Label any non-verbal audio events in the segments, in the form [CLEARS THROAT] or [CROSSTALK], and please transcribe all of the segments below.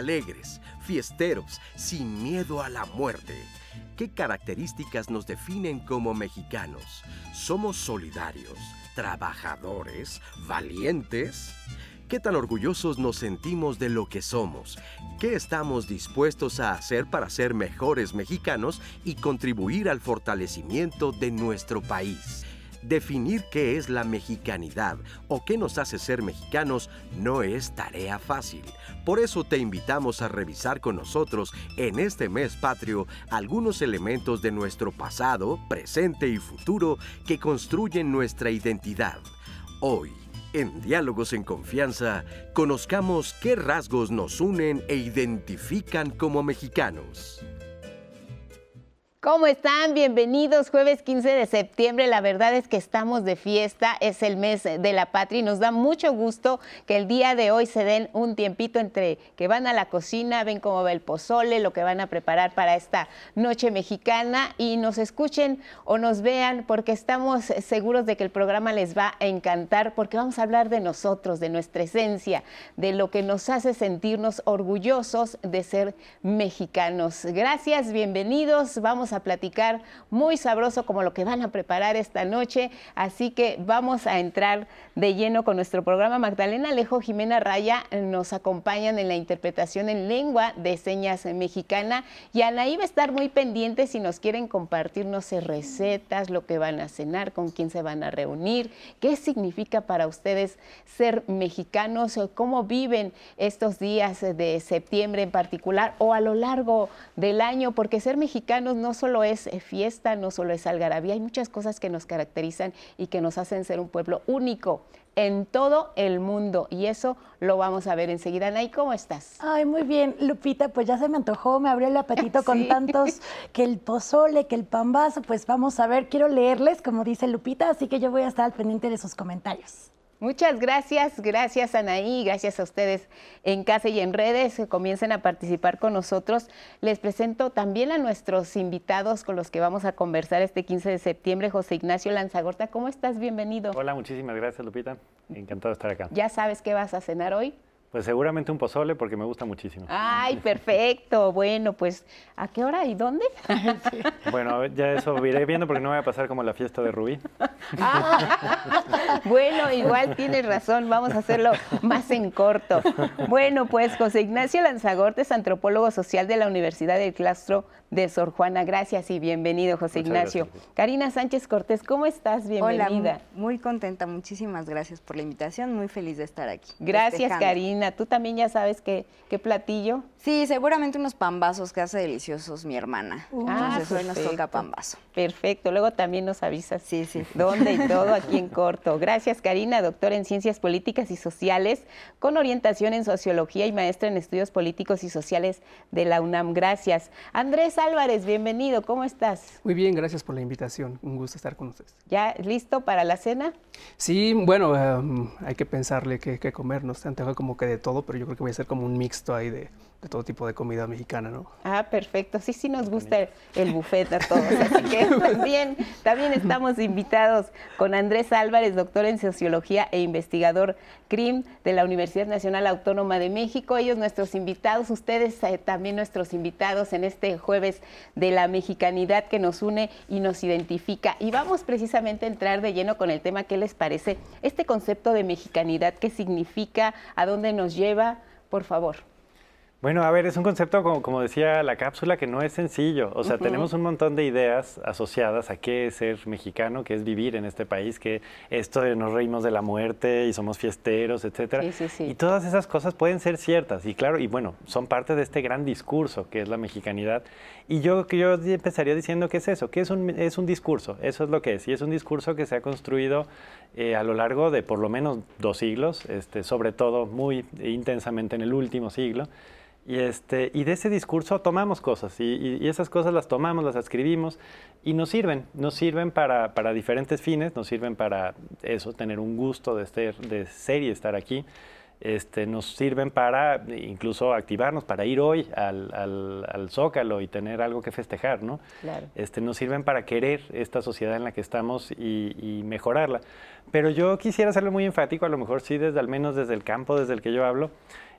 alegres, fiesteros, sin miedo a la muerte. ¿Qué características nos definen como mexicanos? ¿Somos solidarios, trabajadores, valientes? ¿Qué tan orgullosos nos sentimos de lo que somos? ¿Qué estamos dispuestos a hacer para ser mejores mexicanos y contribuir al fortalecimiento de nuestro país? Definir qué es la mexicanidad o qué nos hace ser mexicanos no es tarea fácil. Por eso te invitamos a revisar con nosotros en este mes patrio algunos elementos de nuestro pasado, presente y futuro que construyen nuestra identidad. Hoy, en Diálogos en Confianza, conozcamos qué rasgos nos unen e identifican como mexicanos. ¿Cómo están? Bienvenidos. Jueves 15 de septiembre. La verdad es que estamos de fiesta. Es el mes de la patria y nos da mucho gusto que el día de hoy se den un tiempito entre que van a la cocina, ven cómo va el pozole, lo que van a preparar para esta noche mexicana y nos escuchen o nos vean porque estamos seguros de que el programa les va a encantar porque vamos a hablar de nosotros, de nuestra esencia, de lo que nos hace sentirnos orgullosos de ser mexicanos. Gracias, bienvenidos. Vamos a platicar muy sabroso como lo que van a preparar esta noche. Así que vamos a entrar de lleno con nuestro programa. Magdalena Alejo, Jimena Raya nos acompañan en la interpretación en lengua de señas mexicana y Anaí va a estar muy pendiente si nos quieren compartirnos recetas, lo que van a cenar, con quién se van a reunir, qué significa para ustedes ser mexicanos, cómo viven estos días de septiembre en particular o a lo largo del año, porque ser mexicanos no solo es eh, fiesta, no solo es algarabía, hay muchas cosas que nos caracterizan y que nos hacen ser un pueblo único en todo el mundo y eso lo vamos a ver enseguida. Anaí, ¿cómo estás? Ay, muy bien, Lupita, pues ya se me antojó, me abrió el apetito [LAUGHS] con tantos, que el pozole, que el pambazo, pues vamos a ver, quiero leerles, como dice Lupita, así que yo voy a estar al pendiente de sus comentarios. Muchas gracias, gracias Anaí, gracias a ustedes en casa y en redes que comiencen a participar con nosotros. Les presento también a nuestros invitados con los que vamos a conversar este 15 de septiembre. José Ignacio Lanzagorta, ¿cómo estás? Bienvenido. Hola, muchísimas gracias Lupita, encantado de estar acá. ¿Ya sabes qué vas a cenar hoy? Pues seguramente un pozole porque me gusta muchísimo. Ay, perfecto. [LAUGHS] Bueno, pues ¿a qué hora y dónde? [LAUGHS] Bueno, ya eso iré viendo porque no voy a pasar como la fiesta de Rubí. [LAUGHS] Ah, bueno, igual tienes razón, vamos a hacerlo más en corto. Bueno, pues José Ignacio Lanzagorte es antropólogo social de la Universidad del Claustro de Sor Juana. Gracias y bienvenido, José Ignacio. Karina Sánchez Cortés, ¿cómo estás? Bienvenida. Hola, muy contenta, muchísimas gracias por la invitación, muy feliz de estar aquí. Gracias, Karina. ¿Tú también ya sabes qué, qué platillo? Sí, seguramente unos pambazos que hace deliciosos mi hermana. Ah, Entonces hoy nos perfecto. toca pambazo. Perfecto, luego también nos avisas. Sí, sí. ¿Dónde y todo aquí en [LAUGHS] corto? Gracias, Karina, doctora en Ciencias Políticas y Sociales, con orientación en Sociología y maestra en Estudios Políticos y Sociales de la UNAM. Gracias. Andrés Álvarez, bienvenido, ¿cómo estás? Muy bien, gracias por la invitación. Un gusto estar con ustedes. ¿Ya listo para la cena? Sí, bueno, em, hay que pensarle qué, qué comer. No se antoja como que de todo, pero yo creo que voy a ser como un mixto ahí de, de todo tipo de comida mexicana, ¿no? Ah, perfecto. Sí, sí nos gusta el, el buffet a todos. Así que [LAUGHS] también, también estamos invitados con Andrés Álvarez, doctor en Sociología e investigador CRIM de la Universidad Nacional Autónoma de México. Ellos nuestros invitados, ustedes eh, también nuestros invitados en este jueves de la mexicanidad que nos une y nos identifica. Y vamos precisamente a entrar de lleno con el tema, ¿qué les parece? Este concepto de mexicanidad, ¿qué significa? ¿A dónde nos lleva? Por favor. Bueno, a ver, es un concepto, como, como decía la cápsula, que no es sencillo. O sea, Ujú. tenemos un montón de ideas asociadas a qué es ser mexicano, qué es vivir en este país, que esto de nos reímos de la muerte y somos fiesteros, etcétera. Sí, sí, sí. Y todas esas cosas pueden ser ciertas. Y claro, y bueno, son parte de este gran discurso que es la mexicanidad. Y yo, yo empezaría diciendo que es eso, que es un, es un discurso, eso es lo que es. Y es un discurso que se ha construido eh, a lo largo de por lo menos dos siglos, este, sobre todo muy intensamente en el último siglo. Y, este, y de ese discurso tomamos cosas y, y- esas cosas las tomamos, las escribimos y nos sirven, nos sirven para, para diferentes fines, nos sirven para eso, tener un gusto de ser, de ser y estar aquí, este, nos sirven para incluso activarnos, para ir hoy al, al- al Zócalo y tener algo que festejar, ¿no? Claro. Este, nos sirven para querer esta sociedad en la que estamos y, y mejorarla. Pero yo quisiera hacerlo muy enfático, a lo mejor sí, desde al menos desde el campo desde el que yo hablo,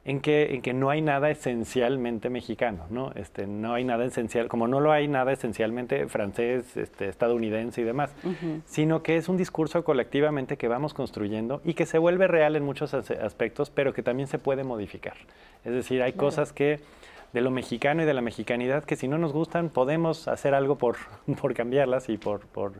en que, en que no hay nada esencialmente mexicano, ¿no? Este, no hay nada esencial, como no lo hay nada esencialmente francés, este, estadounidense y demás, sino que es un discurso colectivamente que vamos construyendo y que se vuelve real en muchos aspectos, pero que también se puede modificar. Es decir, hay cosas que de lo mexicano y de la mexicanidad que si no nos gustan podemos hacer algo por, [LAUGHS] por cambiarlas y por, por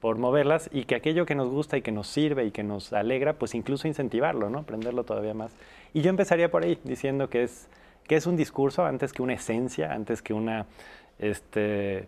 por moverlas y que aquello que nos gusta y que nos sirve y que nos alegra, pues incluso incentivarlo, ¿no? Aprenderlo todavía más. Y yo empezaría por ahí, diciendo que es, que es un discurso antes que una esencia, antes que una, este,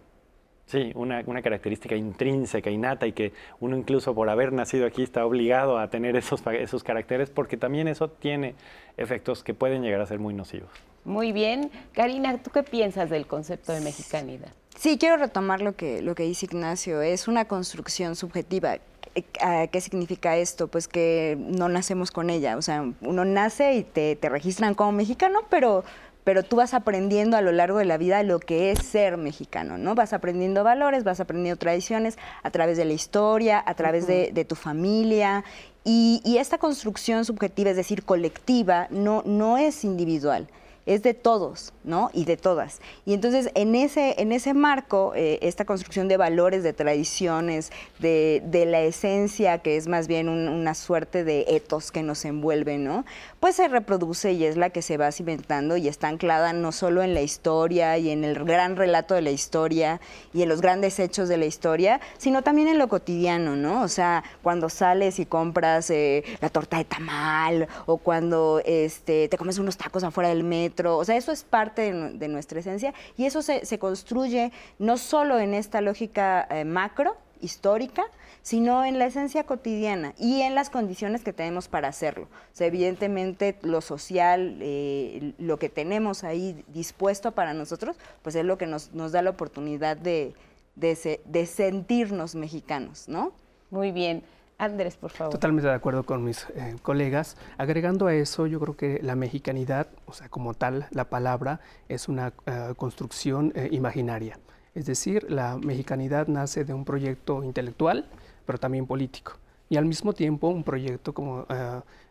sí, una, una, característica intrínseca, innata, y que uno incluso por haber nacido aquí está obligado a tener esos, esos caracteres, porque también eso tiene efectos que pueden llegar a ser muy nocivos. Muy bien. Karina, ¿tú qué piensas del concepto de mexicanidad? Sí, quiero retomar lo que, lo que dice Ignacio. Es una construcción subjetiva. Eh, ¿Qué significa esto? Pues que no nacemos con ella. O sea, uno nace y te, te registran como mexicano, pero pero tú vas aprendiendo a lo largo de la vida lo que es ser mexicano, ¿no? Vas aprendiendo valores, vas aprendiendo tradiciones a través de la historia, a través de, de, tu familia. Y, y, esta construcción subjetiva, es decir, colectiva, no, no es individual es de todos, ¿no? Y de todas. Y entonces, en ese, en ese marco, eh, esta construcción de valores, de tradiciones, de, la esencia, que es más bien una suerte de etos que nos envuelve, ¿no? Pues se reproduce y es la que se va cimentando y está anclada no solo en la historia y en el gran relato de la historia y en los grandes hechos de la historia, sino también en lo cotidiano, ¿no? O sea, cuando sales y compras eh, la torta de tamal o cuando este, te comes unos tacos afuera del metro, o sea, eso es parte de, nuestra esencia y eso se, construye no solo en esta lógica eh, macro, histórica, sino en la esencia cotidiana y en las condiciones que tenemos para hacerlo. O sea, evidentemente lo social, eh, lo que tenemos ahí dispuesto para nosotros, pues es lo que nos, da la oportunidad de, de sentirnos mexicanos, ¿no? Muy bien. Andrés, por favor. Totalmente de acuerdo con mis eh, colegas. Agregando a eso, yo creo que la mexicanidad, o sea, como tal, la palabra es una eh, construcción eh, imaginaria. Es decir, la mexicanidad nace de un proyecto intelectual, pero también político. Y al mismo tiempo un proyecto, como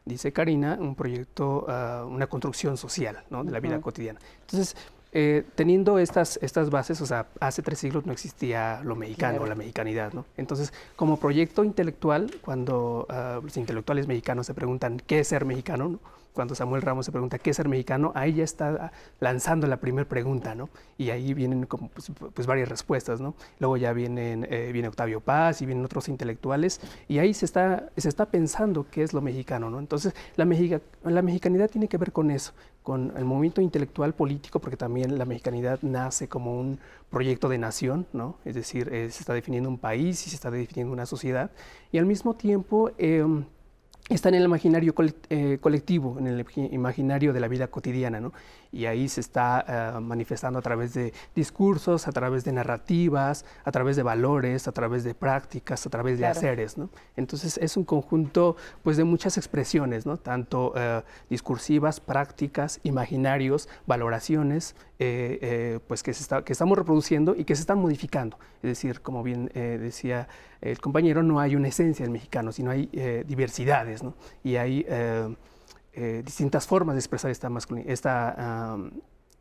dice Karina, un proyecto, una construcción social ¿no? de la vida cotidiana. Entonces, eh, teniendo estas, estas bases, o sea, hace tres siglos no existía lo mexicano, la mexicanidad, ¿no? Entonces, como proyecto intelectual, cuando uh, los intelectuales mexicanos se preguntan qué es ser mexicano, ¿no? Cuando Samuel Ramos se pregunta qué es ser mexicano, ahí ya está lanzando la primera pregunta, ¿no? Y ahí vienen pues, pues varias respuestas, ¿no? Luego ya vienen, eh, viene Octavio Paz y vienen otros intelectuales y ahí se está, se está pensando qué es lo mexicano, ¿no? Entonces, la, la mexicanidad tiene que ver con eso, con el movimiento intelectual político, porque también la mexicanidad nace como un proyecto de nación, ¿no? Es decir, eh, se está definiendo un país y se está definiendo una sociedad y al mismo tiempo... Em, está en el imaginario eh, colectivo, en el imaginario de la vida cotidiana, ¿no? y ahí se está eh, manifestando a través de discursos, a través de narrativas, a través de valores, a través de prácticas, a través de haceres. ¿no? Entonces es un conjunto pues, de muchas expresiones, ¿no? tanto eh, discursivas, prácticas, imaginarios, valoraciones, eh, pues que, estamos reproduciendo y que se están modificando. Es decir, como bien decía el compañero, no hay una esencia del mexicano, sino hay diversidades ¿no? y hay eh, distintas formas de expresar esta,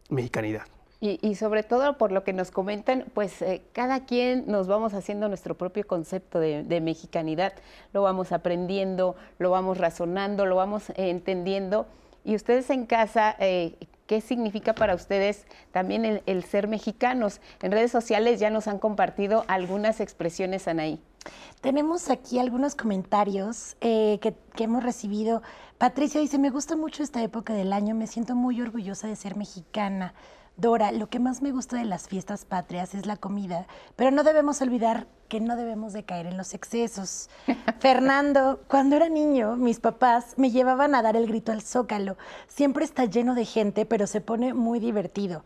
mexicanidad. Y, sobre todo por lo que nos comentan, pues eh, cada quien nos vamos haciendo nuestro propio concepto de, mexicanidad, lo vamos aprendiendo, lo vamos razonando, lo vamos eh, entendiendo. Y ustedes en casa, ¿qué significa para ustedes también el, ser mexicanos? En redes sociales ya nos han compartido algunas expresiones, Anaí. Tenemos aquí algunos comentarios eh, que, hemos recibido. Patricia dice, me gusta mucho esta época del año, me siento muy orgullosa de ser mexicana. Dora, lo que más me gusta de las fiestas patrias es la comida, pero no debemos olvidar que no debemos de caer en los excesos. [LAUGHS] Fernando, cuando era niño, mis papás me llevaban a dar el grito al zócalo. Siempre está lleno de gente, pero se pone muy divertido.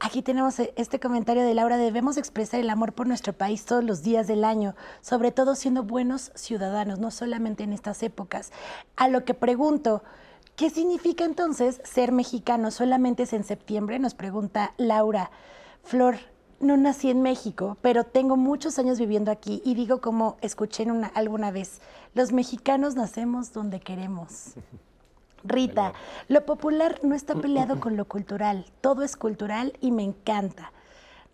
Aquí tenemos eh, este comentario de Laura, debemos expresar el amor por nuestro país todos los días del año, sobre todo siendo buenos ciudadanos, no solamente en estas épocas. A lo que pregunto, ¿qué significa entonces ser mexicano? ¿Solamente es en septiembre? Nos pregunta Laura. Flor, no nací en México, pero tengo muchos años viviendo aquí y digo como escuché una, alguna vez, los mexicanos nacemos donde queremos. [LAUGHS] Rita, lo popular no está peleado con lo cultural, todo es cultural y me encanta.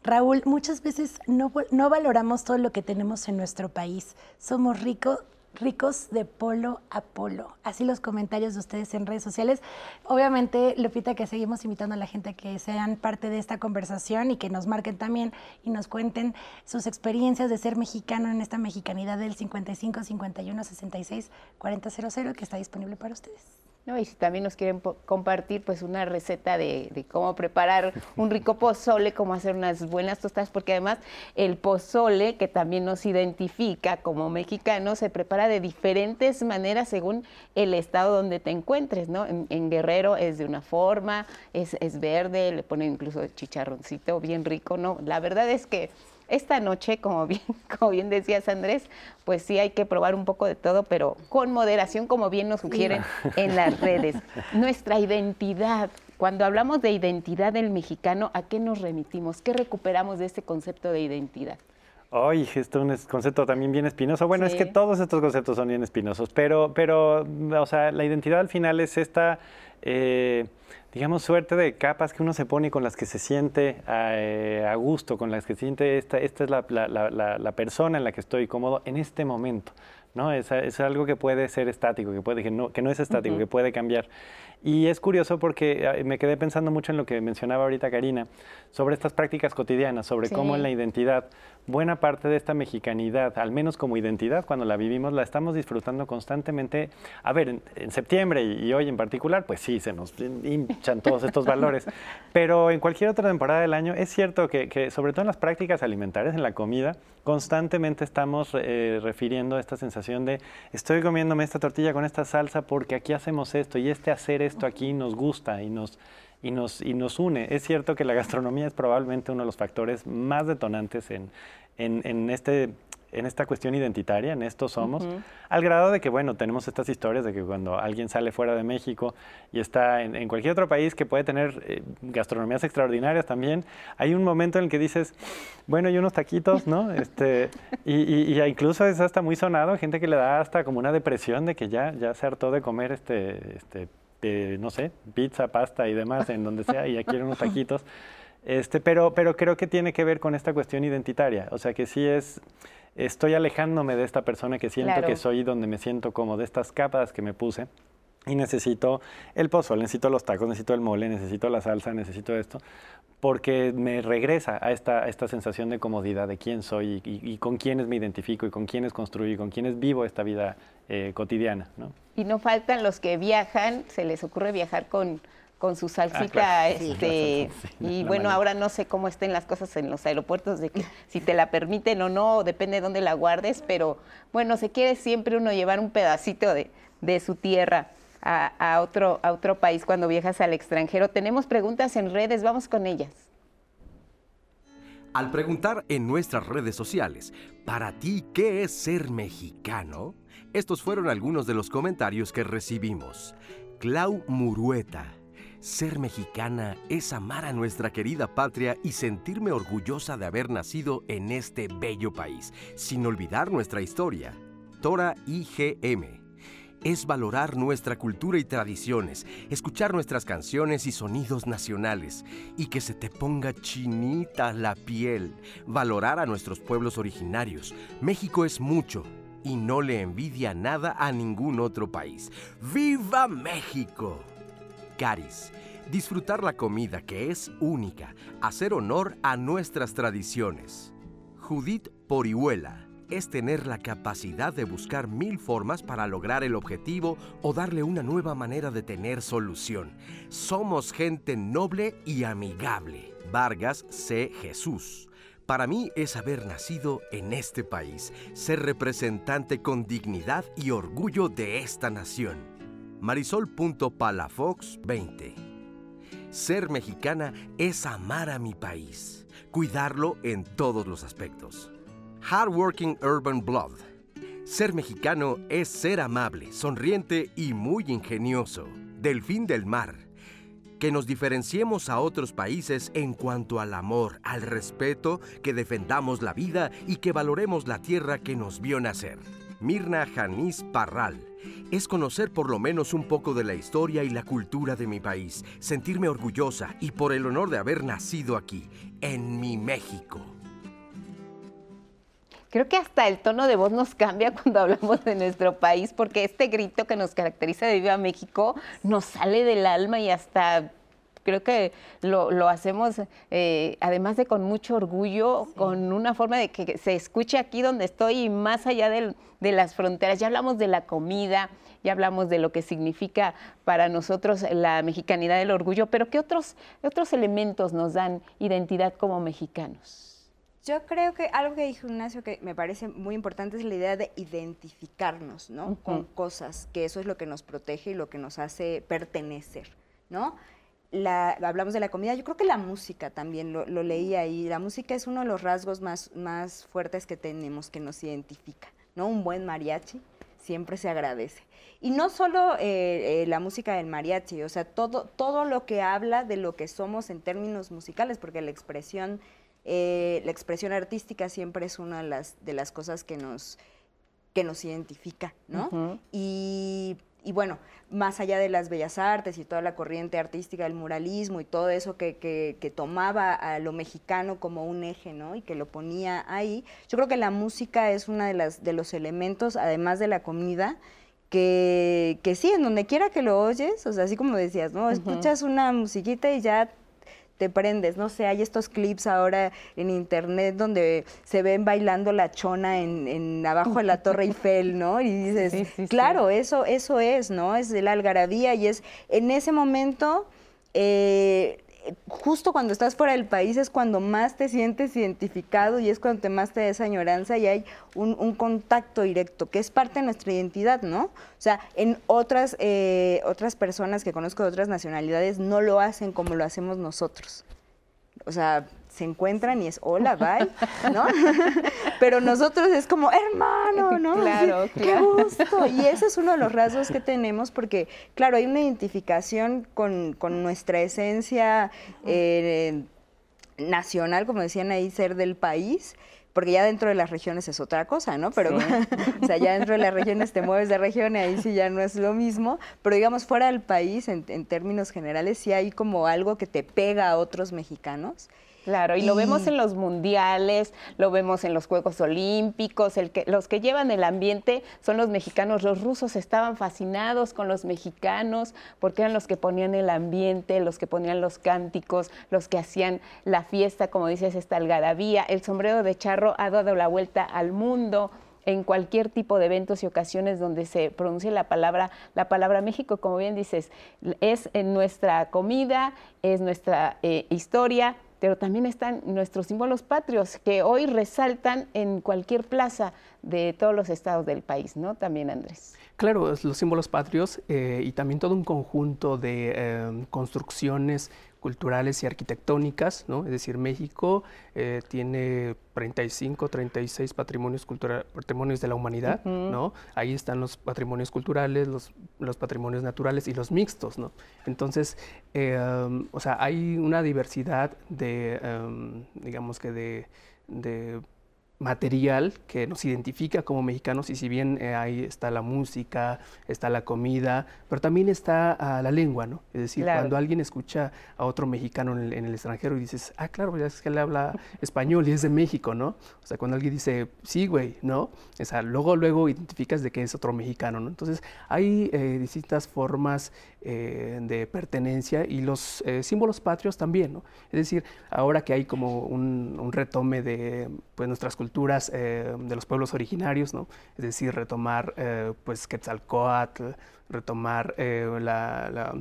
Raúl, muchas veces no, no valoramos todo lo que tenemos en nuestro país. Somos ricos ricos de polo a polo. Así los comentarios de ustedes en redes sociales. Obviamente, Lupita, que seguimos invitando a la gente a que sean parte de esta conversación y que nos marquen también y nos cuenten sus experiencias de ser mexicano en esta mexicanidad del 55 51 66 4000 que está disponible para ustedes. No, y si también nos quieren compartir pues una receta de, cómo preparar un rico pozole, cómo hacer unas buenas tostadas, porque además el pozole, que también nos identifica como mexicanos, se prepara de diferentes maneras según el estado donde te encuentres, ¿no? En, Guerrero es de una forma, es, es verde, le ponen incluso chicharroncito bien rico, ¿no? La verdad es que esta noche, como bien, [LAUGHS] como bien decías Andrés, pues sí hay que probar un poco de todo, pero con moderación, como bien nos sugieren [LAUGHS] en las redes. Nuestra identidad, cuando hablamos de identidad del mexicano, ¿a qué nos remitimos? ¿Qué recuperamos de este concepto de identidad? Ay, esto es un concepto también bien espinoso. Bueno, es que todos estos conceptos son bien espinosos, pero, pero, o sea, la identidad al final es esta... Eh, digamos, suerte de capas que uno se pone con las que se siente eh, a, gusto, con las que se siente, esta, esta es la, la, persona en la que estoy cómodo en este momento. ¿no? Es, es, algo que puede ser estático, que, puede, que, no, que no es estático, que puede cambiar. Y es curioso porque ah, me quedé pensando mucho en lo que mencionaba ahorita Karina, sobre estas prácticas cotidianas, sobre cómo en la identidad, buena parte de esta mexicanidad, al menos como identidad, cuando la vivimos, la estamos disfrutando constantemente. A ver, en, septiembre y, hoy en particular, pues sí, se nos hinchan todos estos valores, [LAUGHS] pero en cualquier otra temporada del año es cierto que, sobre todo en las prácticas alimentarias, en la comida, constantemente estamos eh, refiriendo a esta sensación de estoy comiéndome esta tortilla con esta salsa porque aquí hacemos esto y este hacer esto aquí nos gusta y nos, y nos, y nos une. Es cierto que la gastronomía es probablemente uno de los factores más detonantes en, en, este en esta cuestión identitaria, en esto somos, al grado de que, bueno, tenemos estas historias de que cuando alguien sale fuera de México y está en, cualquier otro país que puede tener eh, gastronomías extraordinarias también, hay un momento en el que dices, bueno, hay unos taquitos, ¿no? [LAUGHS] Este, y, incluso es hasta muy sonado, gente que le da hasta como una depresión de que ya, ya se hartó de comer este, este no sé, pizza, pasta y demás, en donde sea, y ya quieren unos taquitos. Este, pero, pero creo que tiene que ver con esta cuestión identitaria. O sea, que sí es, estoy alejándome de esta persona que siento que soy, donde me siento como de estas capas que me puse. Y necesito el pozole, necesito los tacos, necesito el mole, necesito la salsa, necesito esto, porque me regresa a esta, esta sensación de comodidad de quién soy y, con quiénes me identifico y con quiénes construyo y con quiénes vivo esta vida eh, cotidiana. ¿no? Y no faltan los que viajan, se les ocurre viajar con, con su salsita, ah, este, y bueno, ahora no sé cómo estén las cosas en los aeropuertos, de que si te la permiten o no, depende de dónde la guardes, pero bueno, se quiere siempre uno llevar un pedacito de, de su tierra a, otro, otro país cuando viajas al extranjero. Tenemos preguntas en redes, vamos con ellas. Al preguntar en nuestras redes sociales, ¿para ti qué es ser mexicano? Estos fueron algunos de los comentarios que recibimos. Clau Murueta. Ser mexicana es amar a nuestra querida patria y sentirme orgullosa de haber nacido en este bello país, sin olvidar nuestra historia. Tora IGM. Es valorar nuestra cultura y tradiciones, escuchar nuestras canciones y sonidos nacionales, y que se te ponga chinita la piel, valorar a nuestros pueblos originarios. México es mucho, y no le envidia nada a ningún otro país. ¡Viva México! Caris, disfrutar la comida que es única, hacer honor a nuestras tradiciones. Judith Porihuela es tener la capacidad de buscar mil formas para lograr el objetivo o darle una nueva manera de tener solución. Somos gente noble y amigable. Vargas C. Jesús. Para mí es haber nacido en este país, ser representante con dignidad y orgullo de esta nación. Marisol.palafox 20. Ser mexicana es amar a mi país, cuidarlo en todos los aspectos. Hardworking Urban Blood. Ser mexicano es ser amable, sonriente y muy ingenioso. Delfín del mar que nos diferenciemos a otros países en cuanto al amor, al respeto, que defendamos la vida y que valoremos la tierra que nos vio nacer. Mirna Janice Parral, es conocer por lo menos un poco de la historia y la cultura de mi país, sentirme orgullosa y por el honor de haber nacido aquí, en mi México. Creo que hasta el tono de voz nos cambia [LAUGHS] cuando hablamos de nuestro país, porque este grito que nos caracteriza de Viva México nos sale del alma y hasta creo que lo, hacemos, eh, además de con mucho orgullo, con una forma de que se escuche aquí donde estoy y más allá de las fronteras. Ya hablamos de la comida, ya hablamos de lo que significa para nosotros la mexicanidad del orgullo, pero ¿qué otros, otros elementos nos dan identidad como mexicanos? Yo creo que algo que dijo Ignacio que me parece muy importante es la idea de identificarnos, ¿no? Con cosas, que eso es lo que nos protege y lo que nos hace pertenecer, ¿no? La, hablamos de la comida, yo creo que la música también, lo, leí ahí, la música es uno de los rasgos más, más fuertes que tenemos, que nos identifica, ¿no? Un buen mariachi siempre se agradece. Y no solo eh, eh, la música del mariachi, o sea, todo, todo lo que habla de lo que somos en términos musicales, porque la expresión eh, la expresión artística siempre es una de las, de las cosas que nos, que nos identifica, ¿no? y, bueno, más allá de las bellas artes y toda la corriente artística del muralismo y todo eso que, que, tomaba a lo mexicano como un eje, ¿no? Y que lo ponía ahí, yo creo que la música es uno de, las, de los elementos, además de la comida, que, que, sí, en donde quiera que lo oyes, o sea, así como decías, ¿no? Escuchas una musiquita y ya te prendes, no sé, hay estos clips ahora en internet donde se ven bailando la chona en, abajo de la Torre Eiffel, ¿no? Y dices, claro, eso, eso es, ¿no? Es de la algarabía y es en ese momento eh, justo cuando estás fuera del país es cuando más te sientes identificado y es cuando te más te da esa añoranza y hay un, contacto directo, que es parte de nuestra identidad, ¿no? O sea, en otras, eh, otras personas que conozco de otras nacionalidades no lo hacen como lo hacemos nosotros. O sea, se encuentran y es hola, bye, ¿no? [LAUGHS] Pero nosotros es como hermano, ¿no? Claro, Qué gusto. Y ese es uno de los rasgos que tenemos porque, claro, hay una identificación con, nuestra esencia eh, nacional, como decían ahí, ser del país porque ya dentro de las regiones es otra cosa, ¿no? Pero, [LAUGHS] o sea, ya dentro de las regiones te mueves de región y ahí sí ya no es lo mismo, pero digamos fuera del país, en, en términos generales, sí hay como algo que te pega a otros mexicanos Claro, y, lo vemos en los mundiales, lo vemos en los Juegos Olímpicos, el que, los que llevan el ambiente son los mexicanos. Los rusos estaban fascinados con los mexicanos porque eran los que ponían el ambiente, los que ponían los cánticos, los que hacían la fiesta, como dices, esta algarabía. El sombrero de charro ha dado la vuelta al mundo en cualquier tipo de eventos y ocasiones donde se pronuncie la palabra, la palabra México, como bien dices, es en nuestra comida, es nuestra eh, historia, pero también están nuestros símbolos patrios que hoy resaltan en cualquier plaza de todos los estados del país, ¿no? También, Andrés. Claro, los símbolos patrios eh, y también todo un conjunto de eh, construcciones culturales y arquitectónicas, ¿no? Es decir, México eh, tiene 35, 36 patrimonios culturales, patrimonios de la humanidad, ¿no? Ahí están los patrimonios culturales, los, los, patrimonios naturales y los mixtos, ¿no? Entonces, eh, um, o sea, hay una diversidad de, um, digamos que de, de material que nos identifica como mexicanos y si bien eh, ahí está la música, está la comida, pero también está ah, la lengua, ¿no? Es decir, cuando alguien escucha a otro mexicano en el, extranjero y dices, ah, claro, pues es que él habla español y es de México, ¿no? O sea, cuando alguien dice, sí, güey, ¿no? O sea, luego, luego identificas de que es otro mexicano, ¿no? Entonces, hay eh, distintas formas eh, de pertenencia y los símbolos patrios también, ¿no? Es decir, ahora que hay como un, un retome de pues, nuestras culturas eh, de los pueblos originarios, ¿no? Es decir, retomar eh, pues Quetzalcoatl, retomar eh, la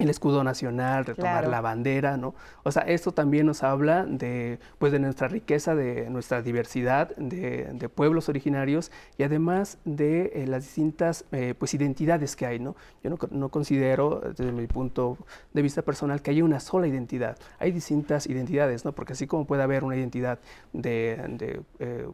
el escudo nacional, retomar la bandera, ¿no? O sea, esto también nos habla de, pues, de nuestra riqueza, de nuestra diversidad de, pueblos originarios y además de eh, las distintas, eh, pues, identidades que hay, ¿no? Yo no, considero, desde mi punto de vista personal, que haya una sola identidad. Hay distintas identidades, ¿no? Porque así como puede haber una identidad de, eh,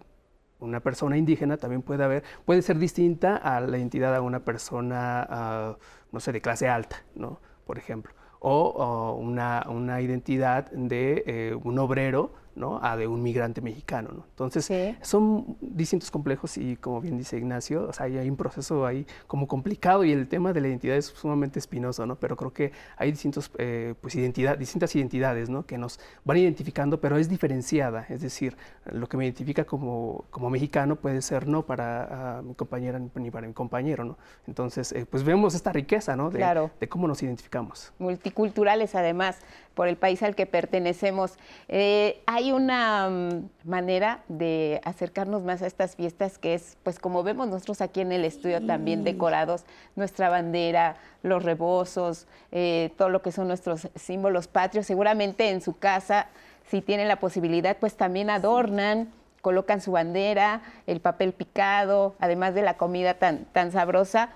una persona indígena también puede haber, puede ser distinta a la identidad de una persona, ah, no sé, de clase alta, ¿no? Por ejemplo, o, una, identidad de eh, un obrero ¿no? a de un migrante mexicano. ¿no? Entonces, son distintos complejos y como bien dice Ignacio, o sea, hay, un proceso ahí como complicado y el tema de la identidad es sumamente espinoso, ¿no? pero creo que hay distintos, eh, pues, identidad, distintas identidades ¿no? que nos van identificando, pero es diferenciada, es decir, lo que me identifica como, como mexicano puede ser no para mi compañera ni para mi compañero. ¿no? Entonces, eh, pues vemos esta riqueza ¿no? de, de cómo nos identificamos. Multiculturales además por el país al que pertenecemos. Eh, hay una mm, manera de acercarnos más a estas fiestas que es, pues como vemos nosotros aquí en el estudio también decorados, nuestra bandera, los rebozos, eh, todo lo que son nuestros símbolos patrios. Seguramente en su casa, si tienen la posibilidad, pues también adornan colocan su bandera, el papel picado, además de la comida tan, tan sabrosa.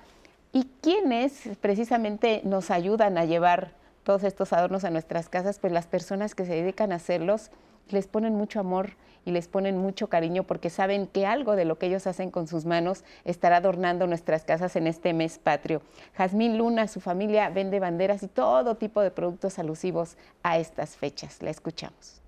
¿Y quiénes precisamente nos ayudan a llevar todos estos adornos a nuestras casas, pues las personas que se dedican a hacerlos les ponen mucho amor y les ponen mucho cariño porque saben que algo de lo que ellos hacen con sus manos estará adornando nuestras casas en este mes patrio. Jazmín Luna, su familia vende banderas y todo tipo de productos alusivos a estas fechas. La escuchamos.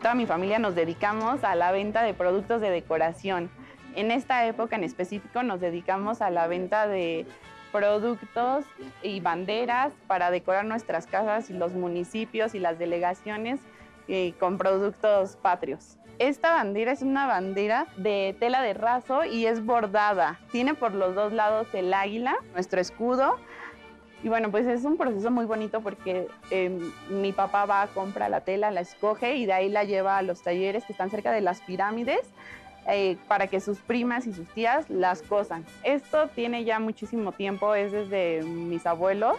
Toda mi familia nos dedicamos a la venta de productos de decoración. En esta época en específico nos dedicamos a la venta de productos y banderas para decorar nuestras casas y los municipios y las delegaciones eh, con productos patrios. Esta bandera es una bandera de tela de raso y es bordada. Tiene por los dos lados el águila, nuestro escudo. Y bueno, pues es un proceso muy bonito porque em, mi papá va a comprar la tela, la escoge y de ahí la lleva a los talleres que están cerca de las pirámides eh, para que sus primas y sus tías las cosan. Esto tiene ya muchísimo tiempo, es desde mis abuelos,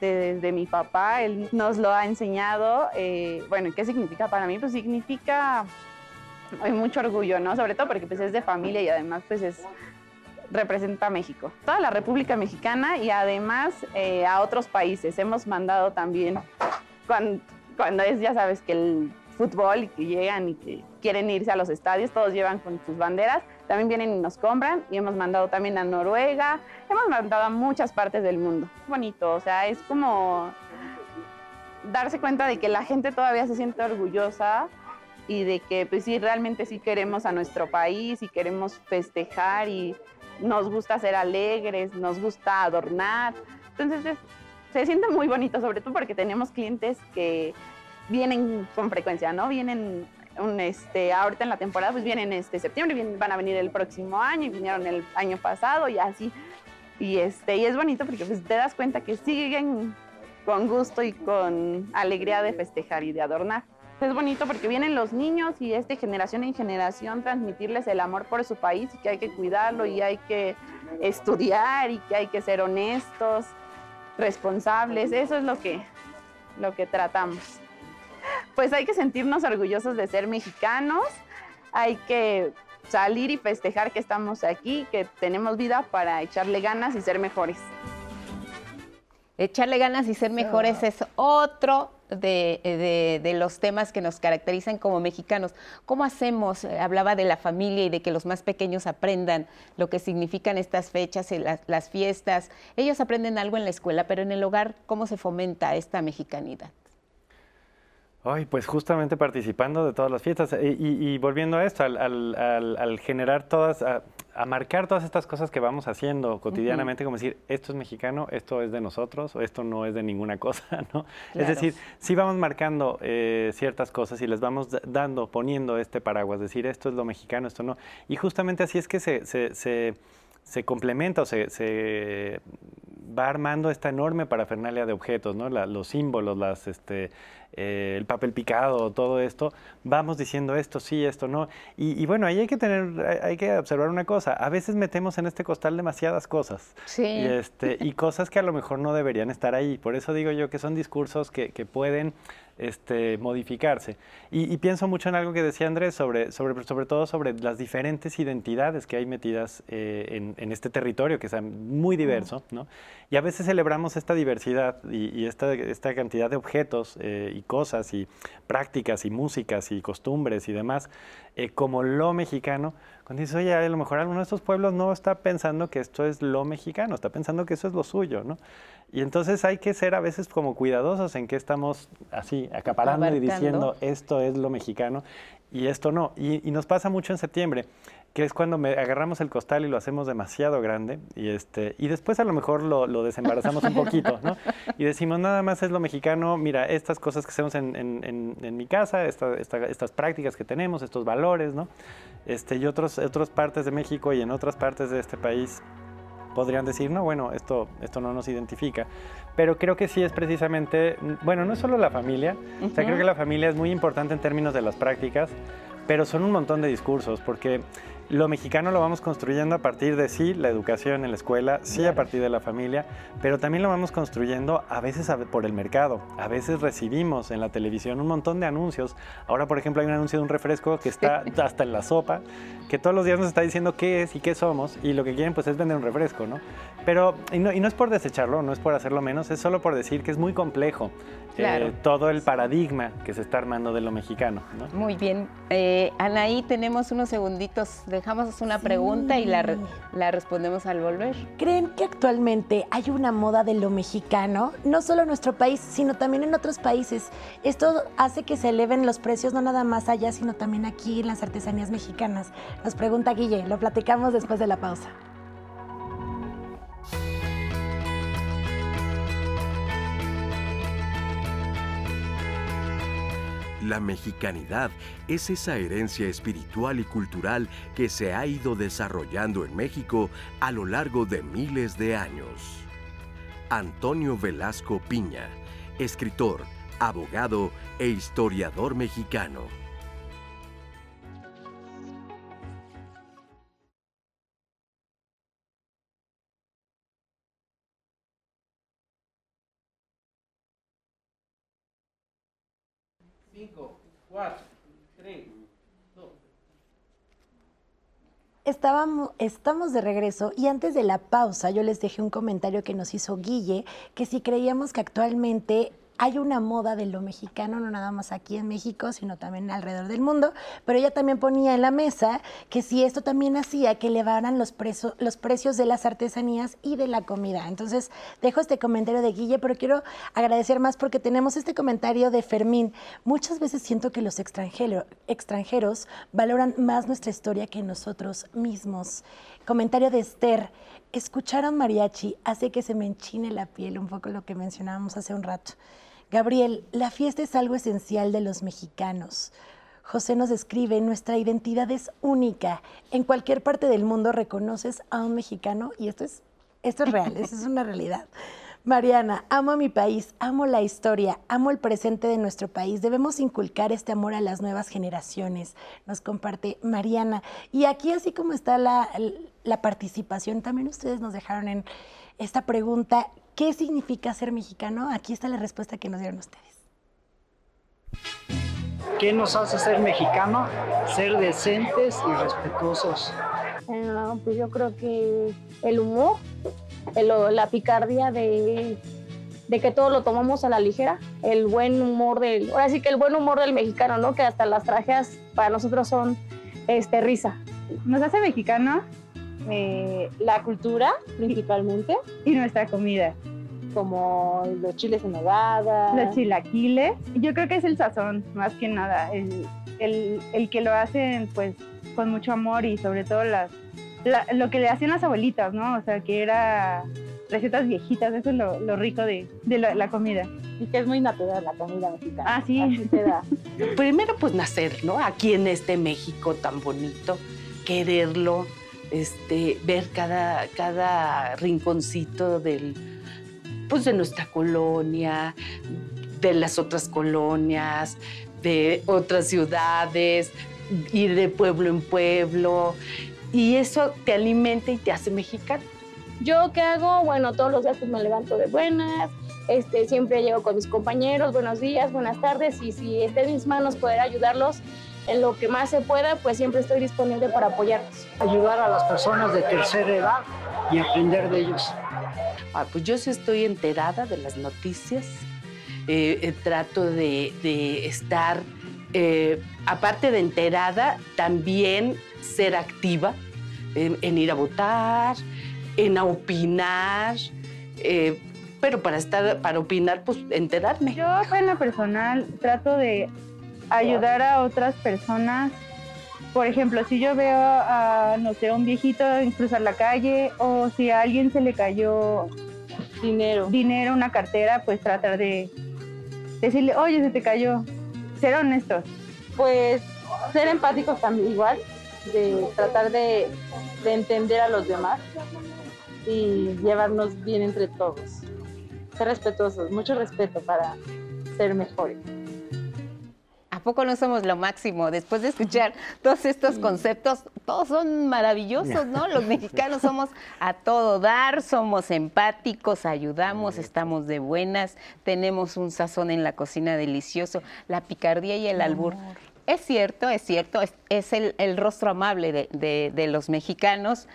desde mi papá, él nos lo ha enseñado. Eh, bueno, ¿qué significa para mí? Pues significa mucho orgullo, ¿no? Sobre todo porque pues es de familia y además pues es representa a México, toda la República Mexicana y además eh, a otros países. Hemos mandado también, cuando, cuando es, ya sabes, que el fútbol y que llegan y que quieren irse a los estadios, todos llevan con sus banderas, también vienen y nos compran y hemos mandado también a Noruega, hemos mandado a muchas partes del mundo. Bonito, o sea, es como darse cuenta de que la gente todavía se siente orgullosa y de que pues sí, realmente sí queremos a nuestro país y queremos festejar y nos gusta ser alegres, nos gusta adornar. Entonces se siente muy bonito, sobre todo porque tenemos clientes que vienen con frecuencia, ¿no? Vienen un, este, ahorita en la temporada, pues vienen este septiembre, van a venir el próximo año y vinieron el año pasado y así. Y, este, y es bonito porque pues, te das cuenta que siguen con gusto y con alegría de festejar y de adornar. Es bonito porque vienen los niños y es de generación en generación transmitirles el amor por su país y que hay que cuidarlo y hay que estudiar y que hay que ser honestos, responsables. Eso es lo que, lo que tratamos pues hay que sentirnos orgullosos de ser mexicanos, hay que salir y festejar que estamos aquí, que tenemos vida para echarle ganas y ser mejores. Echarle ganas y ser mejores es otro de, los temas que nos caracterizan como mexicanos. ¿Cómo hacemos? Hablaba de la familia y de que los más pequeños aprendan lo que significan estas fechas, las, las fiestas. Ellos aprenden algo en la escuela, pero en el hogar, ¿cómo se fomenta esta mexicanidad? Ay, pues justamente participando de todas las fiestas y, volviendo a esto, al, generar todas, a, marcar todas estas cosas que vamos haciendo cotidianamente, como decir, esto es mexicano, esto es de nosotros, o esto no es de ninguna [LAUGHS] cosa, ¿no? Es decir, sí vamos marcando eh, ciertas cosas y les vamos dando, poniendo este paraguas, decir, esto es lo mexicano, esto no. Y justamente así es que se, se, se, complementa o se, va armando esta enorme parafernalia de objetos, ¿no? los símbolos, las... Este, eh, el papel picado, todo esto, vamos diciendo esto sí, esto no. Y, bueno, ahí hay que tener, hay que observar una cosa. A veces metemos en este costal demasiadas cosas. Sí. Y, este, y cosas que a lo mejor no deberían estar ahí. Por eso digo yo que son discursos que, que pueden este, modificarse. Y, pienso mucho en algo que decía Andrés, sobre, sobre, sobre todo sobre las diferentes identidades que hay metidas eh, en, este territorio, que es muy diverso, ¿no? Y a veces celebramos esta diversidad y, esta, esta, cantidad de objetos eh, y cosas y prácticas y músicas y costumbres y demás, eh, como lo mexicano, Cuando dices, oye, a lo mejor alguno de estos pueblos no está pensando que esto es lo mexicano, está pensando que eso es lo suyo, ¿no? Y entonces hay que ser a veces como cuidadosos en que estamos así, acaparando y diciendo esto es lo mexicano y esto no. Y, y nos pasa mucho en septiembre que es cuando me agarramos el costal y lo hacemos demasiado grande y este y después a lo mejor lo, lo desembarazamos un poquito, ¿no? Y decimos, nada más es lo mexicano, mira, estas cosas que hacemos en, en, en, mi casa, esta, estas prácticas que tenemos, estos valores, ¿no? Este, y otros, otras partes de México y en otras partes de este país podrían decir, no, bueno, esto, esto no nos identifica. Pero creo que sí es precisamente, bueno, no es solo la familia, o sea, creo que la familia es muy importante en términos de las prácticas, pero son un montón de discursos, porque lo mexicano lo vamos construyendo a partir de sí, la educación en la escuela, sí a partir de la familia, pero también lo vamos construyendo a veces por el mercado. A veces recibimos en la televisión un montón de anuncios. Ahora, por ejemplo, hay un anuncio de un refresco que está [LAUGHS] hasta en la sopa, que todos los días nos está diciendo qué es y qué somos, y lo que quieren pues es vender un refresco, ¿no? Pero, y no, y no es por desecharlo, no es por hacerlo menos, es solo por decir que es muy complejo eh, todo el paradigma que se está armando de lo mexicano. Muy bien. Eh, Anaí, tenemos unos segunditos. Dejamos una pregunta y la, la respondemos al volver. ¿Creen que actualmente hay una moda de lo mexicano? No solo en nuestro país, sino también en otros países. Esto hace que se eleven los precios no nada más allá, sino también aquí en las artesanías mexicanas. Nos pregunta Guille, lo platicamos después de la pausa. La mexicanidad es esa herencia espiritual y cultural que se ha ido desarrollando en México a lo largo de miles de años. Antonio Velasco Piña, escritor, abogado e historiador mexicano. Estábamos, estamos de regreso y antes de la pausa yo les dejé un comentario que nos hizo Guille, que si creíamos que actualmente hay una moda de lo mexicano, no nada más aquí en México, sino también alrededor del mundo, pero ella también ponía en la mesa que si esto también hacía que elevaran los, los precios de las artesanías y de la comida. Entonces, dejo este comentario de Guille, pero quiero agradecer más porque tenemos este comentario de Fermín. Muchas veces siento que los extranjeros valoran más nuestra historia que nosotros mismos. Comentario de Esther. Escuchar a mariachi hace que se me enchine la piel, un poco lo que mencionábamos hace un rato. Gabriel, la fiesta es algo esencial de los mexicanos. José nos escribe, nuestra identidad es única. En cualquier parte del mundo reconoces a un mexicano y esto es, esto es real, eso es una realidad. Mariana, amo a mi país, amo la historia, amo el presente de nuestro país. Debemos inculcar este amor a las nuevas generaciones, nos comparte Mariana. Y aquí, así como está la, la participación, también ustedes nos dejaron en esta pregunta, ¿Qué significa ser mexicano? Aquí está la respuesta que nos dieron ustedes. ¿Qué nos hace ser mexicano? Ser decentes y respetuosos. Eh, pues yo creo que el humor, la picardía de, que todo lo tomamos a la ligera, el buen humor del, ahora sí que el buen humor del mexicano, ¿no? Que hasta las trajes para nosotros son este, risa. Nos hace mexicano eh, la cultura principalmente y nuestra comida como los chiles en nogada. Los chilaquiles. Yo creo que es el sazón más que nada. El, el, el que lo hacen pues con mucho amor y sobre todo las lo que le hacían las abuelitas no o sea que era recetas viejitas eso es lo, lo rico de, de la, comida. Y que es muy natural la comida mexicana. Ah sí. [LAUGHS] Primero pues nacer no aquí en este México tan bonito quererlo este, ver cada, cada rinconcito del, pues de nuestra colonia, de las otras colonias, de otras ciudades, ir de pueblo en pueblo. Y eso te alimenta y te hace mexicano. ¿Yo qué hago? Bueno, todos los días pues, me levanto de buenas, este, siempre llego con mis compañeros, buenos días, buenas tardes, y si esté en mis manos poder ayudarlos, en lo que más se pueda, pues siempre estoy disponible para apoyarlos. Ayudar a las personas de tercera edad y aprender de ellos. Ah, pues yo sí estoy enterada de las noticias, eh, eh, trato de, estar eh, aparte de enterada, también ser activa en, ir a votar, en opinar, eh, pero para estar, para opinar, pues enterarme. Yo en lo personal trato de ayudar a otras personas. Por ejemplo, si yo veo a, no sé, un viejito cruzar la calle o si a alguien se le cayó dinero, dinero, una cartera, pues tratar de decirle, oye, se te cayó. Ser honestos. Pues ser empáticos también igual, de tratar de, de entender a los demás y llevarnos bien entre todos. Ser respetuosos, mucho respeto para ser mejores. ¿A poco no somos lo máximo? Después de escuchar todos estos conceptos, todos son maravillosos, ¿no? Los [LAUGHS] mexicanos somos a todo dar, somos empáticos, ayudamos, estamos de buenas, tenemos un sazón en la cocina delicioso, la picardía y el albur. Es cierto, es cierto, es, el, rostro amable de, de los mexicanos.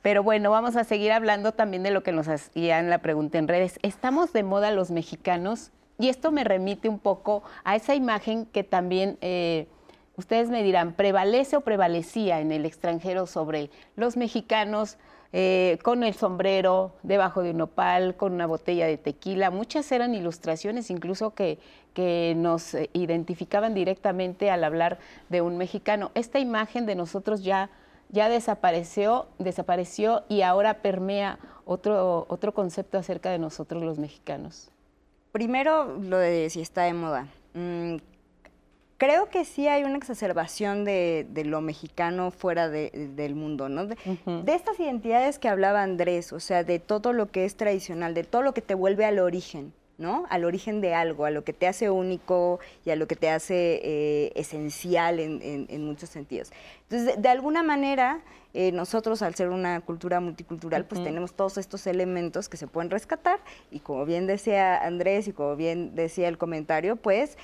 Pero bueno, vamos a seguir hablando también de lo que nos hacían la pregunta en redes. ¿Estamos de moda los mexicanos? Y esto me remite un poco a esa imagen que también, eh, ustedes me dirán, prevalece o prevalecía en el extranjero sobre los mexicanos eh, con el sombrero debajo de un opal, con una botella de tequila. Muchas eran ilustraciones incluso que, que nos identificaban directamente al hablar de un mexicano. Esta imagen de nosotros ya, ya desapareció, desapareció y ahora permea otro, otro concepto acerca de nosotros los mexicanos. Primero, lo de si está de moda. Mm, creo que sí hay una exacerbación de, lo mexicano fuera del mundo, ¿no? De, estas identidades que hablaba Andrés, o sea, de todo lo que es tradicional, de todo lo que te vuelve al origen. ¿No? Al origen de algo, a lo que te hace único y a lo que te hace eh, esencial en, muchos sentidos. Entonces, de, alguna manera, eh, nosotros al ser una cultura multicultural, pues tenemos todos estos elementos que se pueden rescatar y como bien decía Andrés y como bien decía el comentario, pues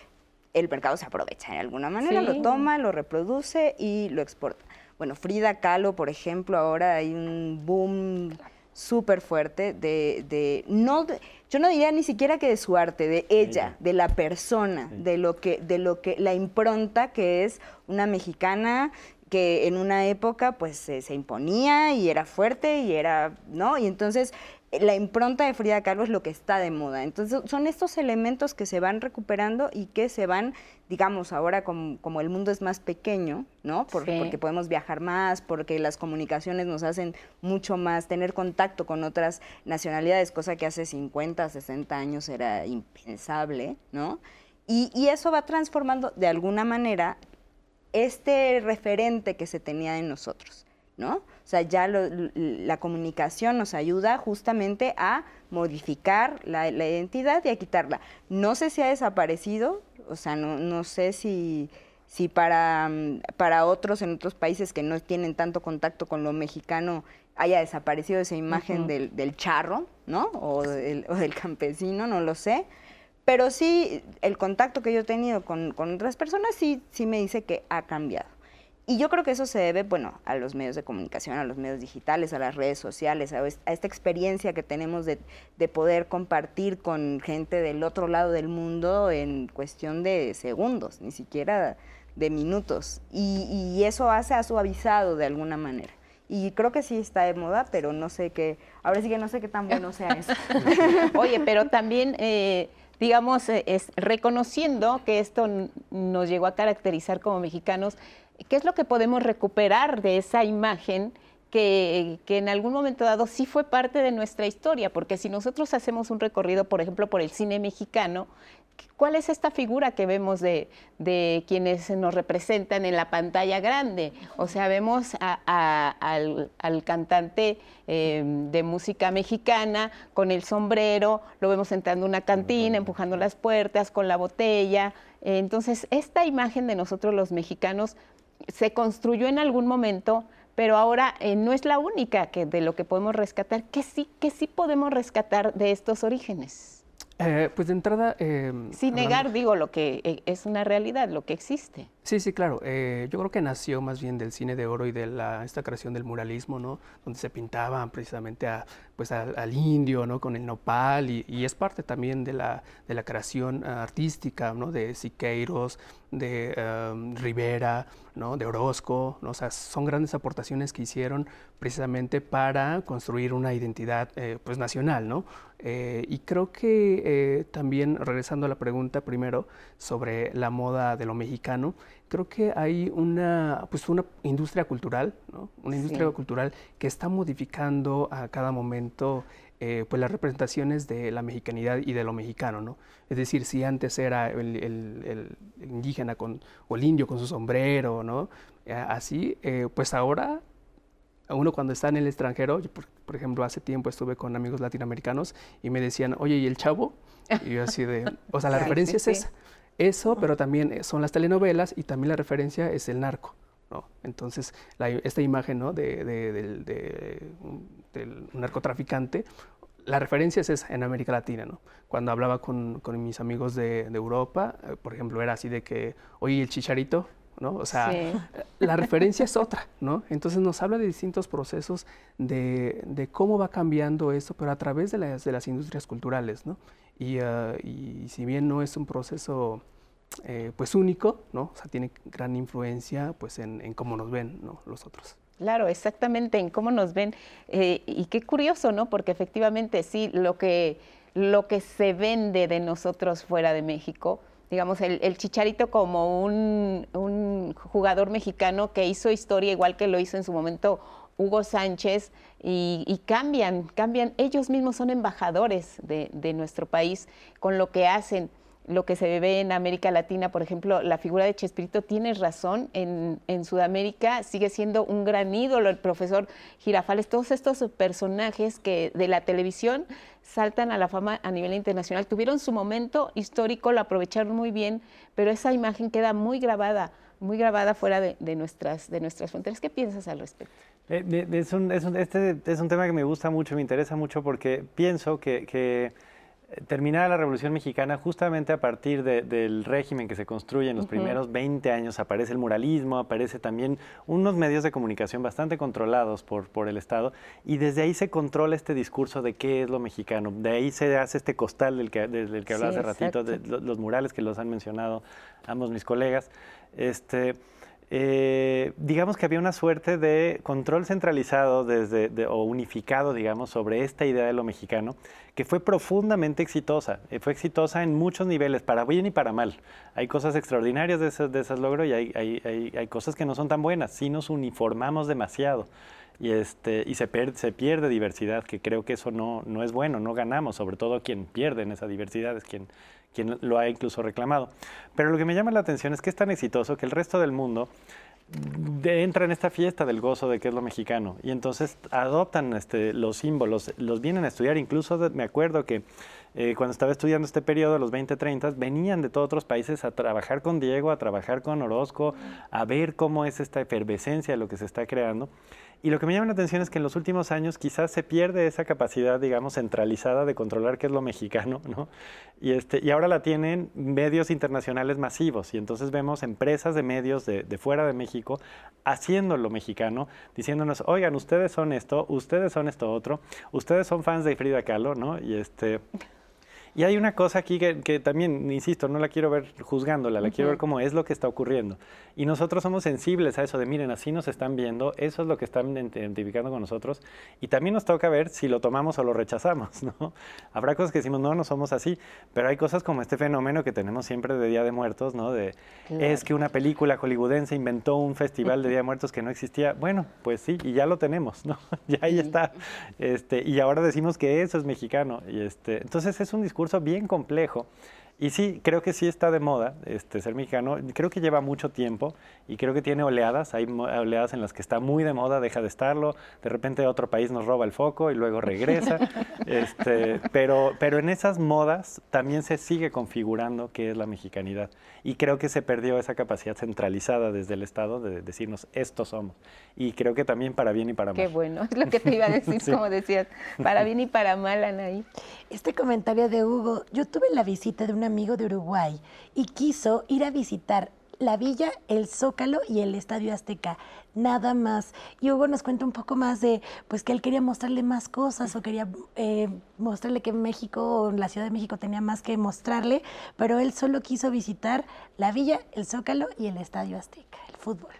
el mercado se aprovecha de alguna manera, lo toma, lo reproduce y lo exporta. Bueno, Frida Kahlo, por ejemplo, ahora hay un boom súper fuerte de, de no yo no diría ni siquiera que de su arte, de ella, de la persona, de lo que, de lo que, la impronta que es una mexicana que en una época pues se imponía y era fuerte y era, ¿no? Y entonces la impronta de Frida Kahlo es lo que está de moda. Entonces, son estos elementos que se van recuperando y que se van, digamos, ahora como, el mundo es más pequeño, ¿no? Porque podemos viajar más, porque las comunicaciones nos hacen mucho más, tener contacto con otras nacionalidades, cosa que hace 50, 60 años era impensable, ¿no? Y, y eso va transformando de alguna manera este referente que se tenía de nosotros, ¿no? O sea, ya la comunicación nos ayuda justamente a modificar la, identidad y a quitarla. No sé si ha desaparecido, o sea, no, sé si, si para, para otros en otros países que no tienen tanto contacto con lo mexicano haya desaparecido esa imagen del, charro, ¿no? O del, o del, campesino, no lo sé. Pero sí, el contacto que yo he tenido con, con otras personas sí, sí me dice que ha cambiado. Y yo creo que eso se debe, bueno, a los medios de comunicación, a los medios digitales, a las redes sociales, a, esta experiencia que tenemos de, poder compartir con gente del otro lado del mundo en cuestión de segundos, ni siquiera de minutos. Y, eso hace ha suavizado de alguna manera. Y creo que sí está de moda, pero no sé qué, ahora sí que no sé qué tan bueno sea eso. [LAUGHS] Oye, pero también... Eh, digamos, eh, es reconociendo que esto nos llegó a caracterizar como mexicanos, ¿Qué es lo que podemos recuperar de esa imagen que, en algún momento dado sí fue parte de nuestra historia? Porque si nosotros hacemos un recorrido, por ejemplo, por el cine mexicano, ¿Cuál es esta figura que vemos de, quienes nos representan en la pantalla grande? O sea, vemos al, cantante em, de música mexicana con el sombrero, lo vemos entrando a una cantina, empujando las puertas, con la botella. Entonces, esta imagen de nosotros los mexicanos se construyó en algún momento, pero ahora eh, no es la única que de lo que podemos rescatar. ¿Qué sí, qué sí podemos rescatar de estos orígenes? Eh, pues de entrada... Em, Sin negar, digo, lo que eh, es una realidad, lo que existe. Sí, sí, claro. yo creo que nació más bien del cine de oro y de la, esta creación del muralismo, ¿no? Donde se pintaban precisamente a pues al, indio, ¿no? Con el nopal y, es parte también de la, de la creación artística, ¿no? De Siqueiros, de em, Rivera, ¿no? De Orozco, ¿no? O sea, son grandes aportaciones que hicieron precisamente para construir una identidad, eh, pues, nacional, ¿no? Eh, y creo que eh, también, regresando a la pregunta primero sobre la moda de lo mexicano, creo que hay una, pues una industria cultural, ¿no? una industria cultural que está modificando a cada momento eh, pues las representaciones de la mexicanidad y de lo mexicano. ¿no? Es decir, si antes era el, indígena con, o el indio con su sombrero, ¿no? así, pues ahora uno cuando está en el extranjero, por, ejemplo, hace tiempo estuve con amigos latinoamericanos y me decían, oye, ¿y el chavo? Y yo así de, o sea, la [LAUGHS] referencia es esa. Eso, pero también eh, son las telenovelas y también la referencia es el narco. ¿no? Entonces, esta imagen ¿no? de, del narcotraficante, la referencia es esa en América Latina. ¿no? Cuando hablaba con, con mis amigos de, Europa, eh, por ejemplo, era así de que, oye, el chicharito, ¿no? O sea, la referencia es otra, ¿no? Entonces nos habla de distintos procesos de, cómo va cambiando esto, pero a través de las, de las industrias culturales, ¿no? Y, ah, y si bien no es un proceso eh, pues único, ¿no? O sea, tiene gran influencia pues en, cómo nos ven. Los otros. Claro, exactamente, en cómo nos ven. Eh, y qué curioso, ¿no? Porque efectivamente sí, lo que, lo que se vende de nosotros fuera de México, digamos, el, Chicharito como un, jugador mexicano que hizo historia igual que lo hizo en su momento Hugo Sánchez y, cambian, cambian, ellos mismos son embajadores de, nuestro país con lo que hacen lo que se ve en América Latina, por ejemplo, la figura de Chespirito, tienes razón, en, en, Sudamérica sigue siendo un gran ídolo, el profesor Girafales, todos estos personajes que de la televisión saltan a la fama a nivel internacional, tuvieron su momento histórico, lo aprovecharon muy bien, pero esa imagen queda muy grabada, muy grabada fuera de, nuestras, de nuestras fronteras. ¿Qué piensas al respecto? Eh, es un, es un, este es un tema que me gusta mucho, me interesa mucho porque pienso que, que terminada la Revolución Mexicana, justamente a partir del régimen que se construye en los primeros 20 años, aparece el muralismo, aparece también unos medios de comunicación bastante controlados por, por el Estado, y desde ahí se controla este discurso de qué es lo mexicano. De ahí se hace este costal del que, del que hablaba hace ratito, de los murales que los han mencionado ambos mis colegas. Este, eh, digamos que había una suerte de control centralizado desde, o unificado, digamos, sobre esta idea de lo mexicano, que fue profundamente exitosa. Eh, fue exitosa en muchos niveles, para bien y para mal. Hay cosas extraordinarias de esos, de logros y hay, hay, hay, cosas que no son tan buenas. Si nos uniformamos demasiado y, este, y se, se, pierde diversidad, que creo que eso no, no es bueno, no ganamos, sobre todo quien pierde en esa diversidad es quien, quien lo ha incluso reclamado. Pero lo que me llama la atención es que es tan exitoso que el resto del mundo entra en esta fiesta del gozo de que es lo mexicano y entonces adoptan este, los símbolos, los vienen a estudiar. Incluso me acuerdo que eh, cuando estaba estudiando este periodo, los 20, 30, venían de todos otros países a trabajar con Diego, a trabajar con Orozco, a ver cómo es esta efervescencia de lo que se está creando. Y lo que me llama la atención es que en los últimos años quizás se pierde esa capacidad, digamos, centralizada de controlar qué es lo mexicano, ¿no? Y, este, y ahora la tienen medios internacionales masivos. Y entonces vemos empresas de medios de, de fuera de México haciendo lo mexicano, diciéndonos, oigan, ustedes son esto, ustedes son esto otro, ustedes son fans de Frida Kahlo, ¿no? Y este... Y hay una cosa aquí que, también, insisto, no la quiero ver juzgándola, la quiero ver como es lo que está ocurriendo. Y nosotros somos sensibles a eso de, miren, así nos están viendo, eso es lo que están identificando con nosotros. Y también nos toca ver si lo tomamos o lo rechazamos, [LAUGHS] ¿no? Habrá cosas que decimos, no, no somos así, pero hay cosas como este fenómeno que tenemos siempre de Día de Muertos, ¿no? De, es que una película hollywoodense inventó un festival de Día de Muertos que no existía. Bueno, pues sí, y ya lo tenemos, ¿no? [LAUGHS] ya ahí está. Este, y ahora decimos que eso es mexicano. Y este, entonces es un discurso bien complejo. Y sí, creo que sí está de moda este, ser mexicano. Creo que lleva mucho tiempo y creo que tiene oleadas. Hay oleadas en las que está muy de moda, deja de estarlo. De repente otro país nos roba el foco y luego regresa. [LAUGHS] este, pero, pero en esas modas también se sigue configurando qué es la mexicanidad. Y creo que se perdió esa capacidad centralizada desde el Estado de decirnos, estos somos. Y creo que también para bien y para mal. Qué bueno, es lo que te iba a decir, [LAUGHS] como decías, para bien y para mal, Anaí. Este comentario de Hugo, yo tuve la visita de un amigo de Uruguay y quiso ir a visitar la Villa, el Zócalo y el Estadio Azteca. Nada más. Y Hugo nos cuenta un poco más de, pues que él quería mostrarle más cosas o quería eh, mostrarle que México o la Ciudad de México tenía más que mostrarle, pero él solo quiso visitar la Villa, el Zócalo y el Estadio Azteca, el fútbol.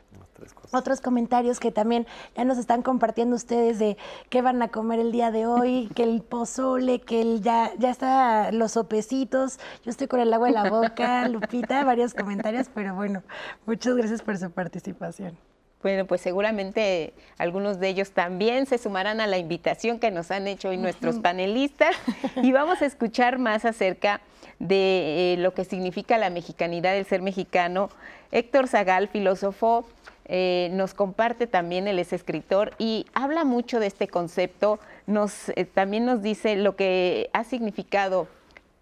Otros comentarios que también ya nos están compartiendo ustedes de qué van a comer el día de hoy, que el pozole, que el ya, ya está los sopecitos. Yo estoy con el agua en la boca, Lupita, varios comentarios, pero bueno, muchas gracias por su participación. Bueno, pues seguramente algunos de ellos también se sumarán a la invitación que nos han hecho hoy nuestros panelistas. [LAUGHS] Y vamos a escuchar más acerca de eh, lo que significa la mexicanidad, del ser mexicano. Héctor Zagal, filósofo, eh, nos comparte también, él es escritor y habla mucho de este concepto, nos, eh, también nos dice lo que ha significado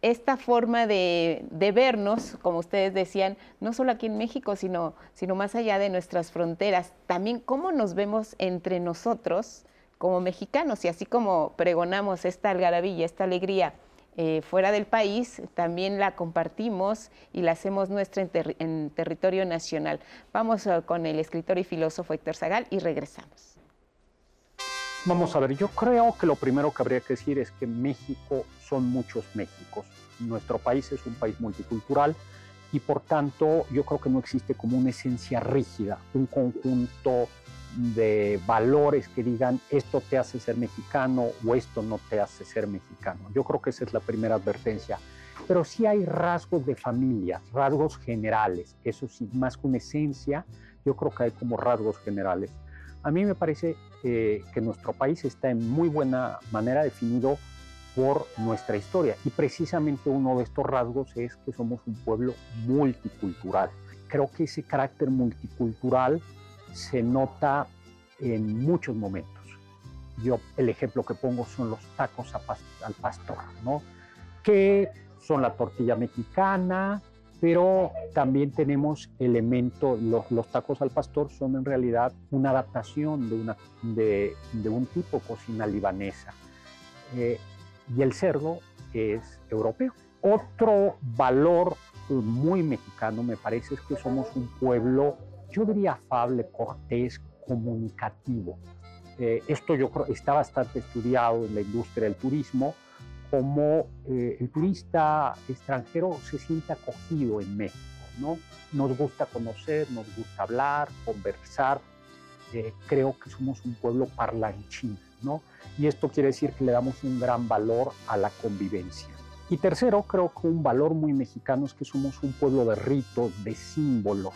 esta forma de, vernos, como ustedes decían, no solo aquí en México, sino, sino más allá de nuestras fronteras, también cómo nos vemos entre nosotros como mexicanos y así como pregonamos esta algarabilla, esta alegría eh, fuera del país, también la compartimos y la hacemos nuestra en, territorio nacional. Vamos eh, con el escritor y filósofo Héctor Zagal y regresamos. Vamos a ver, yo creo que lo primero que habría que decir es que México son muchos Méxicos. Nuestro país es un país multicultural y por tanto yo creo que no existe como una esencia rígida, un conjunto de valores que digan esto te hace ser mexicano o esto no te hace ser mexicano. Yo creo que esa es la primera advertencia. Pero sí hay rasgos de familia, rasgos generales. Eso sí, más que una esencia, yo creo que hay como rasgos generales. A mí me parece eh, que nuestro país está en muy buena manera definido por nuestra historia y precisamente uno de estos rasgos es que somos un pueblo multicultural. Creo que ese carácter multicultural se nota en muchos momentos. Yo el ejemplo que pongo son los tacos al pastor, ¿no? que son la tortilla mexicana, pero también tenemos elementos, los, tacos al pastor son en realidad una adaptación de, una, de, un tipo de cocina libanesa. Eh, y el cerdo es europeo. Otro valor muy mexicano me parece es que somos un pueblo yo diría afable, cortés, comunicativo. Eh, esto yo creo está bastante estudiado en la industria del turismo, como eh, el turista extranjero se siente acogido en México, ¿no? Nos gusta conocer, nos gusta hablar, conversar. Eh, creo que somos un pueblo parlanchín, ¿no? Y esto quiere decir que le damos un gran valor a la convivencia. Y tercero, creo que un valor muy mexicano es que somos un pueblo de ritos, de símbolos,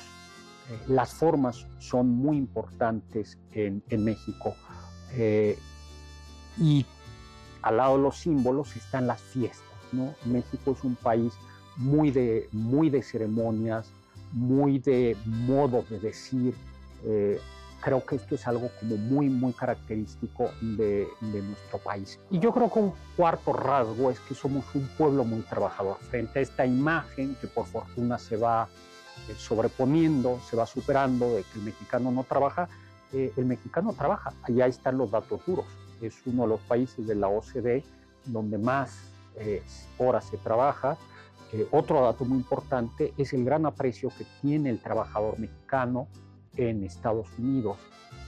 eh, las formas son muy importantes en, México. Eh, y al lado de los símbolos están las fiestas. México es un país muy de, muy de ceremonias, muy de modo de decir. Eh, creo que esto es algo muy, muy característico de, de, nuestro país. Y yo creo que un cuarto rasgo es que somos un pueblo muy trabajador. Frente a esta imagen que por fortuna se va eh, sobreponiendo, se va superando de que el mexicano no trabaja, eh, el mexicano trabaja. Allá están los datos duros. Es uno de los países de la OCDE donde más eh, horas se trabaja. otro dato muy importante es el gran aprecio que tiene el trabajador mexicano en Estados Unidos.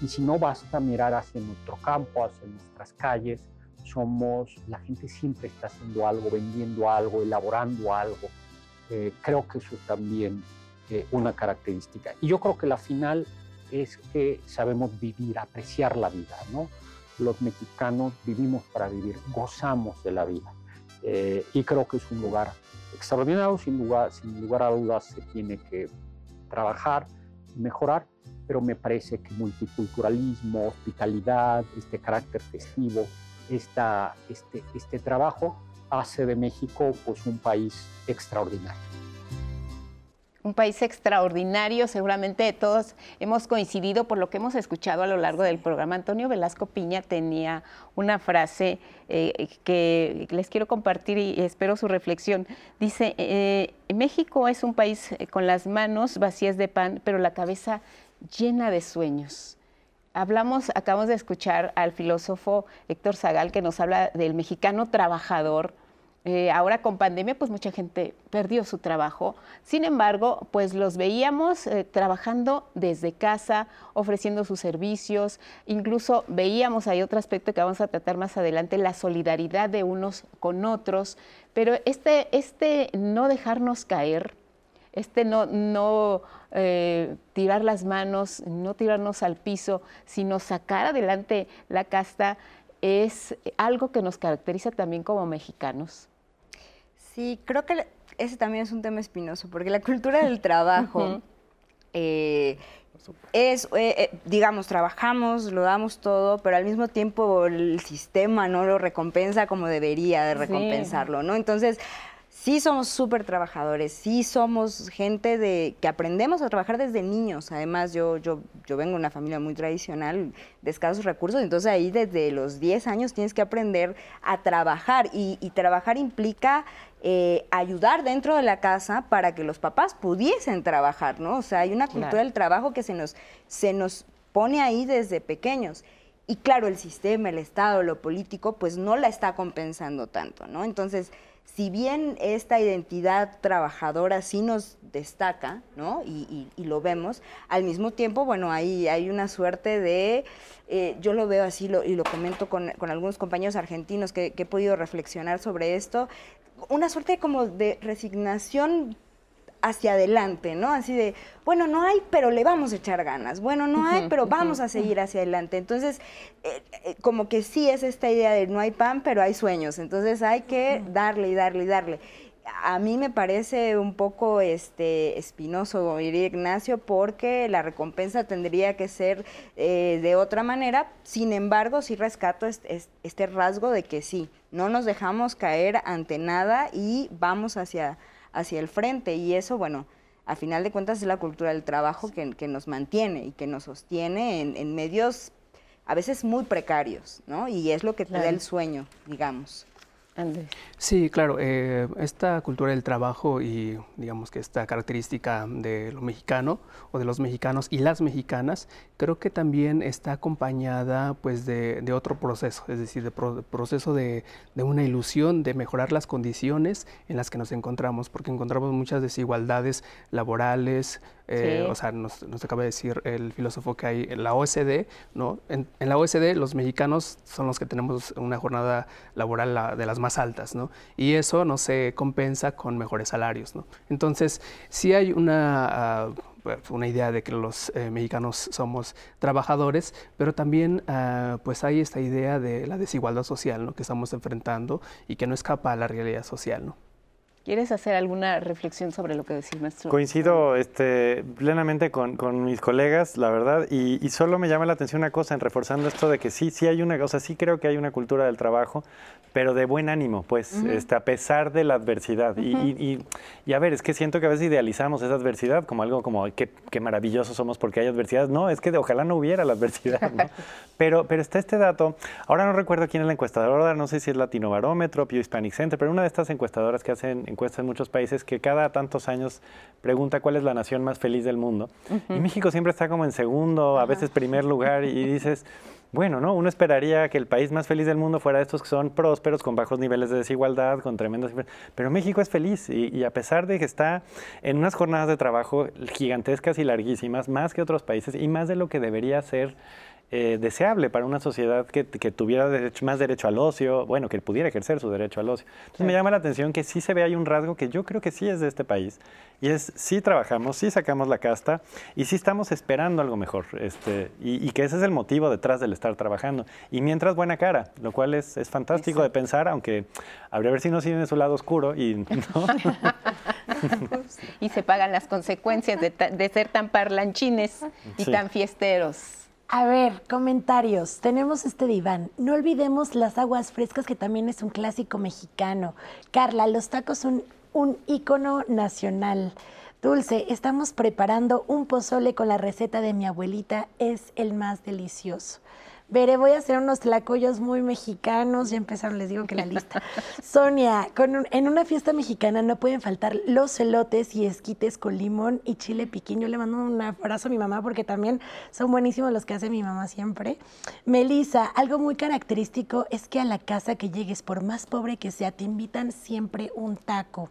Y si no basta mirar hacia nuestro campo, hacia nuestras calles, somos, la gente siempre está haciendo algo, vendiendo algo, elaborando algo. creo que eso también una característica. Y yo creo que la final es que sabemos vivir, apreciar la vida, ¿no? Los mexicanos vivimos para vivir, gozamos de la vida. Eh, y creo que es un lugar extraordinario, sin lugar, a dudas se tiene que trabajar, mejorar, pero me parece que multiculturalismo, hospitalidad, este carácter festivo, esta, este, este trabajo hace de México pues, un país extraordinario un país extraordinario, seguramente todos hemos coincidido por lo que hemos escuchado a lo largo del programa. Antonio Velasco Piña tenía una frase eh, que les quiero compartir y espero su reflexión. Dice, eh, México es un país eh, con las manos vacías de pan, pero la cabeza llena de sueños. Hablamos, acabamos de escuchar al filósofo Héctor Zagal que nos habla del mexicano trabajador, eh, ahora con pandemia, pues mucha gente perdió su trabajo. Sin embargo, pues los veíamos eh, trabajando desde casa, ofreciendo sus servicios. Incluso veíamos, hay otro aspecto que vamos a tratar más adelante, la solidaridad de unos con otros. Pero este, este no dejarnos caer, este no, no eh, tirar las manos, no tirarnos al piso, sino sacar adelante la casta, es algo que nos caracteriza también como mexicanos. Sí, creo que ese también es un tema espinoso, porque la cultura del trabajo eh, es, eh, eh, digamos, trabajamos, lo damos todo, pero al mismo tiempo el sistema no lo recompensa como debería de recompensarlo, ¿no? Entonces, sí somos súper trabajadores, sí somos gente de que aprendemos a trabajar desde niños. Además, yo, yo, yo vengo de una familia muy tradicional, de escasos recursos, entonces ahí desde los 10 años tienes que aprender a trabajar y, trabajar implica eh, ayudar dentro de la casa para que los papás pudiesen trabajar, ¿no? O sea, hay una cultura del trabajo que se nos, se nos pone ahí desde pequeños. Y claro, el sistema, el Estado, lo político, pues no la está compensando tanto, ¿no? Entonces, si bien esta identidad trabajadora sí nos destaca, ¿no? Y, lo vemos, al mismo tiempo, bueno, hay, hay una suerte de, eh, yo lo veo así y lo comento con, algunos compañeros argentinos que, que, he podido reflexionar sobre esto, una suerte como de resignación hacia adelante, ¿no? Así de, bueno, no hay, pero le vamos a echar ganas. Bueno, no hay, pero vamos a seguir hacia adelante. Entonces, eh, eh, como que sí es esta idea de no hay pan, pero hay sueños. Entonces hay que darle y darle y darle. A mí me parece un poco este espinoso, diría Ignacio, porque la recompensa tendría que ser eh, de otra manera. Sin embargo, sí rescato este, este rasgo de que sí, no nos dejamos caer ante nada y vamos hacia hacia el frente. Y eso, bueno, a final de cuentas es la cultura del trabajo que, que nos mantiene y que nos sostiene en, en, medios a veces muy precarios, ¿no? Y es lo que te da el sueño, digamos. Sí, claro, eh, esta cultura del trabajo y digamos que esta característica de lo mexicano o de los mexicanos y las mexicanas, creo que también está acompañada pues de, otro proceso, es decir, de proceso de, de, una ilusión de mejorar las condiciones en las que nos encontramos, porque encontramos muchas desigualdades laborales, eh, o sea, nos, acaba de decir el filósofo que hay en la OSD, ¿no? En, la OSD los mexicanos son los que tenemos una jornada laboral de las más altas, ¿no? Y eso no se compensa con mejores salarios, ¿no? Entonces, sí hay una... Ah, una idea de que los eh, mexicanos somos trabajadores, pero también ah, pues hay esta idea de la desigualdad social ¿no? que estamos enfrentando y que no escapa a la realidad social. ¿no? ¿Quieres hacer alguna reflexión sobre lo que decís, maestro? Coincido este, plenamente con, mis colegas, la verdad, y, solo me llama la atención una cosa en reforzando esto de que sí, sí hay una, cosa, sí creo que hay una cultura del trabajo, pero de buen ánimo, pues, este, a pesar de la adversidad. y, a ver, es que siento que a veces idealizamos esa adversidad como algo como, qué, qué maravillosos somos porque hay adversidad. No, es que ojalá no hubiera la adversidad, ¿no? [LAUGHS] pero, pero está este dato, ahora no recuerdo quién es la encuestadora, no sé si es Latino Barómetro, Pew Hispanic Center, pero una de estas encuestadoras que hacen encuesta en muchos países que cada tantos años pregunta cuál es la nación más feliz del mundo. Y México siempre está como en segundo, a veces primer lugar, y dices, bueno, ¿no? Uno esperaría que el país más feliz del mundo fuera estos que son prósperos, con bajos niveles de desigualdad, con tremendos... Pero México es feliz y, y, a pesar de que está en unas jornadas de trabajo gigantescas y larguísimas, más que otros países y más de lo que debería ser eh, deseable para una sociedad que, tuviera más derecho al ocio, bueno, que pudiera ejercer su derecho al ocio. Entonces me llama la atención que sí se ve hay un rasgo que yo creo que sí es de este país, y es sí trabajamos, sí sacamos la casta, y sí estamos esperando algo mejor, este, y, que ese es el motivo detrás del estar trabajando. Y mientras buena cara, lo cual es, es fantástico de pensar, aunque habría ver si no tiene su lado oscuro y [LAUGHS] y se pagan las consecuencias de, ser tan parlanchines y tan fiesteros. A ver, comentarios. Tenemos este diván. No olvidemos las aguas frescas, que también es un clásico mexicano. Carla, los tacos son un ícono nacional. Dulce, estamos preparando un pozole con la receta de mi abuelita. Es el más delicioso. Veré, voy a hacer unos tlacoyos muy mexicanos. Ya empezaron, les digo que la lista. Sonia, en una fiesta mexicana no pueden faltar los elotes y esquites con limón y chile piquín. Yo le mando un abrazo a mi mamá porque también son buenísimos los que hace mi mamá siempre. Melissa, algo muy característico es que a la casa que llegues, por más pobre que sea, te invitan siempre un taco.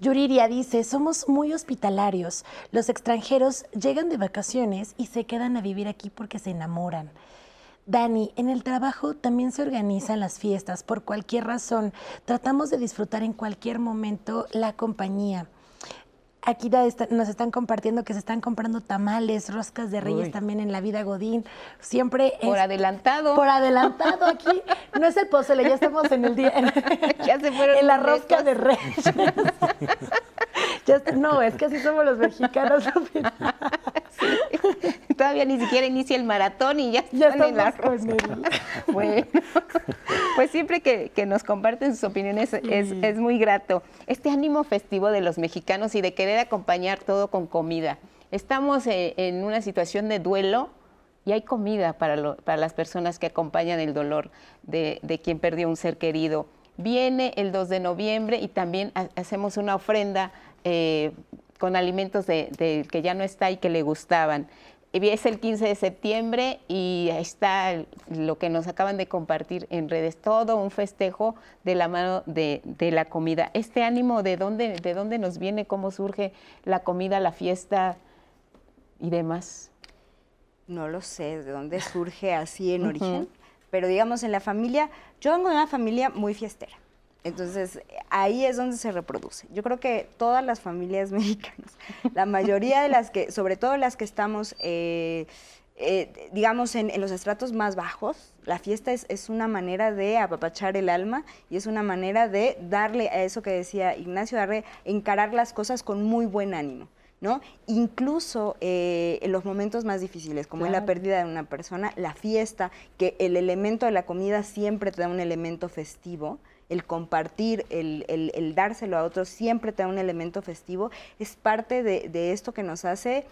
Yuriria dice, somos muy hospitalarios. Los extranjeros llegan de vacaciones y se quedan a vivir aquí porque se enamoran. Dani, en el trabajo también se organizan las fiestas por cualquier razón. Tratamos de disfrutar en cualquier momento la compañía. Aquí nos están compartiendo que se están comprando tamales, roscas de reyes también en la vida Godín. Siempre Por adelantado. Por adelantado aquí. No es el pozole, ya estamos en el día. [LAUGHS] ya se fueron. En la rosca de reyes. [LAUGHS] no, es que así somos los mexicanos. Todavía ni siquiera inicia el maratón y ya, están en la Bueno, pues siempre que, nos comparten sus opiniones es, es, muy grato. Este ánimo festivo de los mexicanos y de querer acompañar todo con comida. Estamos eh, en una situación de duelo y hay comida para, para las personas que acompañan el dolor de, de quien perdió un ser querido. Viene el 2 de noviembre y también hacemos una ofrenda eh, con alimentos de, que ya no está y que le gustaban. Es el 15 de septiembre y está lo que nos acaban de compartir en redes, todo un festejo de la mano de, la comida. Este ánimo, ¿de dónde, ¿de dónde nos viene? ¿Cómo surge la comida, la fiesta y demás? No lo sé, de dónde surge así en origen, pero digamos en la familia, yo vengo de una familia muy fiestera. Entonces, ahí es donde se reproduce. Yo creo que todas las familias [LAUGHS] mexicanas, la mayoría de las que, sobre todo las que estamos, eh, eh, digamos, en, los estratos más bajos, la fiesta es, una manera de apapachar el alma y es una manera de darle a eso que decía Ignacio, darle, encarar las cosas con muy buen ánimo. ¿no? Incluso eh, en los momentos más difíciles, como es la pérdida de una persona, la fiesta, que el elemento de la comida siempre te da un elemento festivo, el compartir, el, dárselo a otros, siempre te da un elemento festivo, es parte de, esto que nos hace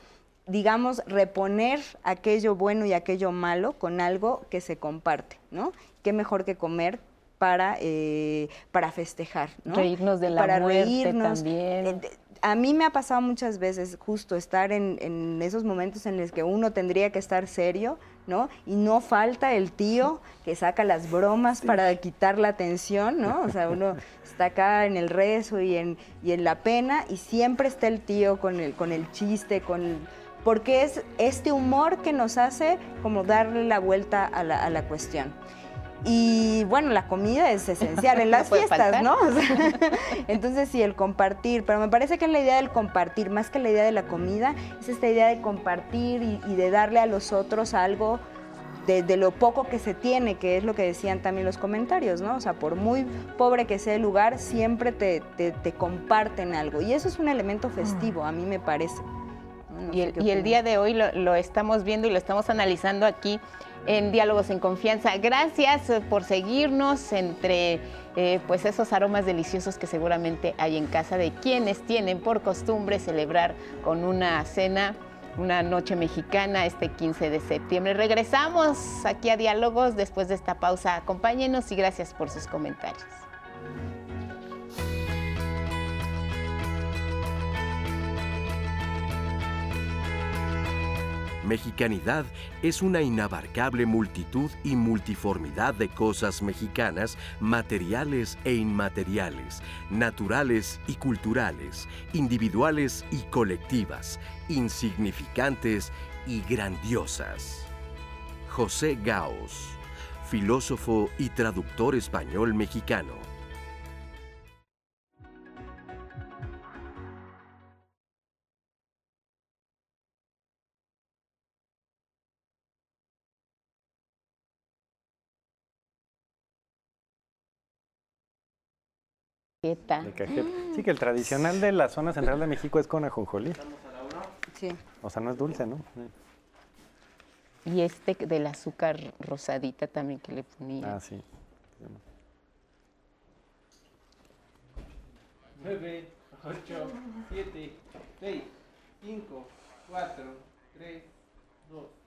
digamos, reponer aquello bueno y aquello malo con algo que se comparte, ¿no? Qué mejor que comer para, eh, para festejar, ¿no? Reírnos de la para muerte también. Eh, a mí me ha pasado muchas veces justo estar en, esos momentos en los que uno tendría que estar serio, ¿no? Y no falta el tío que saca las bromas para quitar la tensión, ¿no? O sea, uno [LAUGHS] está acá en el rezo y en, y en la pena y siempre está el tío con el, con el chiste, con porque es este humor que nos hace como darle la vuelta a la, a la cuestión. Y bueno, la comida es esencial en [LAUGHS] las fiestas, ¿no? [LAUGHS] entonces sí, el compartir, pero me parece que la idea del compartir, más que la idea de la comida, es esta idea de compartir y, de darle a los otros algo de, lo poco que se tiene, que es lo que decían también los comentarios, ¿no? O sea, por muy pobre que sea el lugar, siempre te, comparten algo. Y eso es un elemento festivo, a mí me parece. y, el, día de hoy lo estamos viendo y lo estamos analizando aquí en Diálogos en Confianza. Gracias eh, por seguirnos entre eh, pues esos aromas deliciosos que seguramente hay en casa de quienes tienen por costumbre celebrar con una cena una noche mexicana este 15 de septiembre. Regresamos aquí a Diálogos después de esta pausa. Acompáñenos y gracias por sus comentarios. Mexicanidad es una inabarcable multitud y multiformidad de cosas mexicanas, materiales e inmateriales, naturales y culturales, individuales y colectivas, insignificantes y grandiosas. José Gaos, filósofo y traductor español mexicano. Sí, que el tradicional de la zona central de México es con ajonjolí. Sí. O sea, no es dulce, ¿no? Y este del azúcar rosadita también que le ponía. Ah, sí. 9, 8, 7, 6, 5, 4, 3, 2.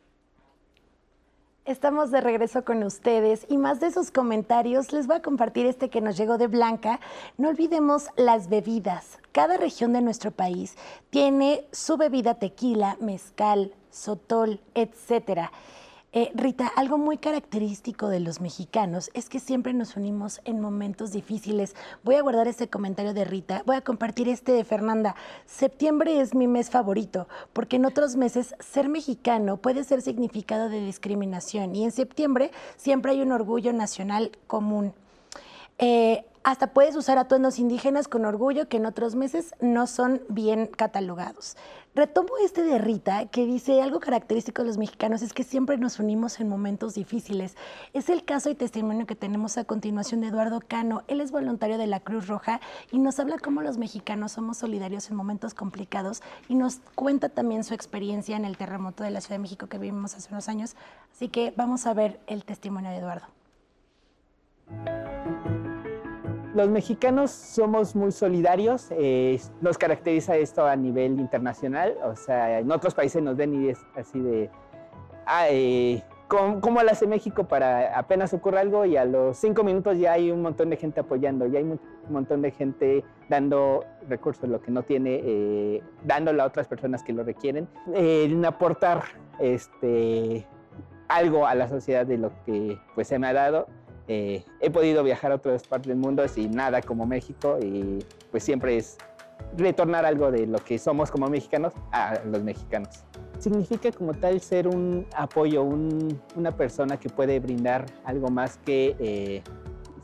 Estamos de regreso con ustedes y más de esos comentarios les voy a compartir este que nos llegó de Blanca. No olvidemos las bebidas. Cada región de nuestro país tiene su bebida tequila, mezcal, sotol, etcétera. Eh, Rita, algo muy característico de los mexicanos es que siempre nos unimos en momentos difíciles. Voy a guardar este comentario de Rita, voy a compartir este de Fernanda. Septiembre es mi mes favorito porque en otros meses ser mexicano puede ser significado de discriminación y en septiembre siempre hay un orgullo nacional común. Eh, hasta puedes usar atuendos indígenas con orgullo que en otros meses no son bien catalogados. Retomo este de Rita, que dice algo característico de los mexicanos es que siempre nos unimos en momentos difíciles. Es el caso y testimonio que tenemos a continuación de Eduardo Cano. Él es voluntario de la Cruz Roja y nos habla cómo los mexicanos somos solidarios en momentos complicados y nos cuenta también su experiencia en el terremoto de la Ciudad de México que vivimos hace unos años. Así que vamos a ver el testimonio de Eduardo los mexicanos somos muy solidarios, eh, nos caracteriza esto a nivel internacional, o sea, en otros países nos ven y es así de, ah, eh, ¿cómo, lo hace México para apenas ocurre algo y a los cinco minutos ya hay un montón de gente apoyando, ya hay un montón de gente dando recursos, lo que no tiene, eh, dándolo a otras personas que lo requieren, en aportar este, algo a la sociedad de lo que pues se me ha dado eh, he podido viajar a otras partes del mundo sin nada como México y pues siempre es retornar algo de lo que somos como mexicanos a los mexicanos. Significa como tal ser un apoyo, una persona que puede brindar algo más que, eh,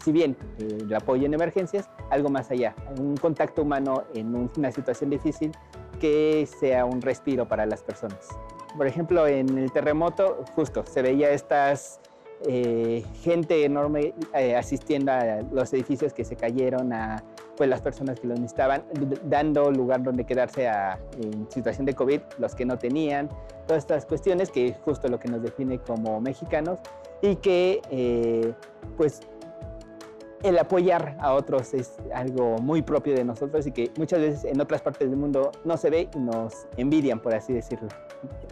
si bien eh, el apoyo en emergencias, algo más allá, un contacto humano en una situación difícil que sea un respiro para las personas. Por ejemplo, en el terremoto, justo se veía estas eh, gente enorme eh, asistiendo a los edificios que se cayeron, a pues, las personas que los necesitaban, dando lugar donde quedarse a, en situación de COVID, los que no tenían, todas estas cuestiones que es justo lo que nos define como mexicanos y que eh, pues el apoyar a otros es algo muy propio de nosotros y que muchas veces en otras partes del mundo no se ve y nos envidian, por así decirlo.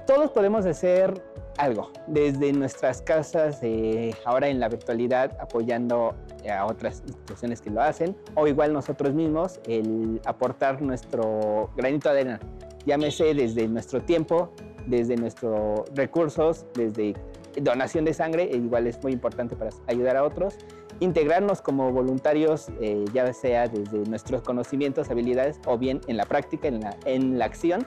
Todos podemos hacer algo, desde nuestras casas, eh, ahora en la virtualidad, apoyando a otras instituciones que lo hacen, o igual nosotros mismos, el aportar nuestro granito de arena, llámese desde nuestro tiempo, desde nuestros recursos, desde donación de sangre, e igual es muy importante para ayudar a otros, integrarnos como voluntarios, eh, ya sea desde nuestros conocimientos, habilidades o bien en la práctica, en la, en la acción,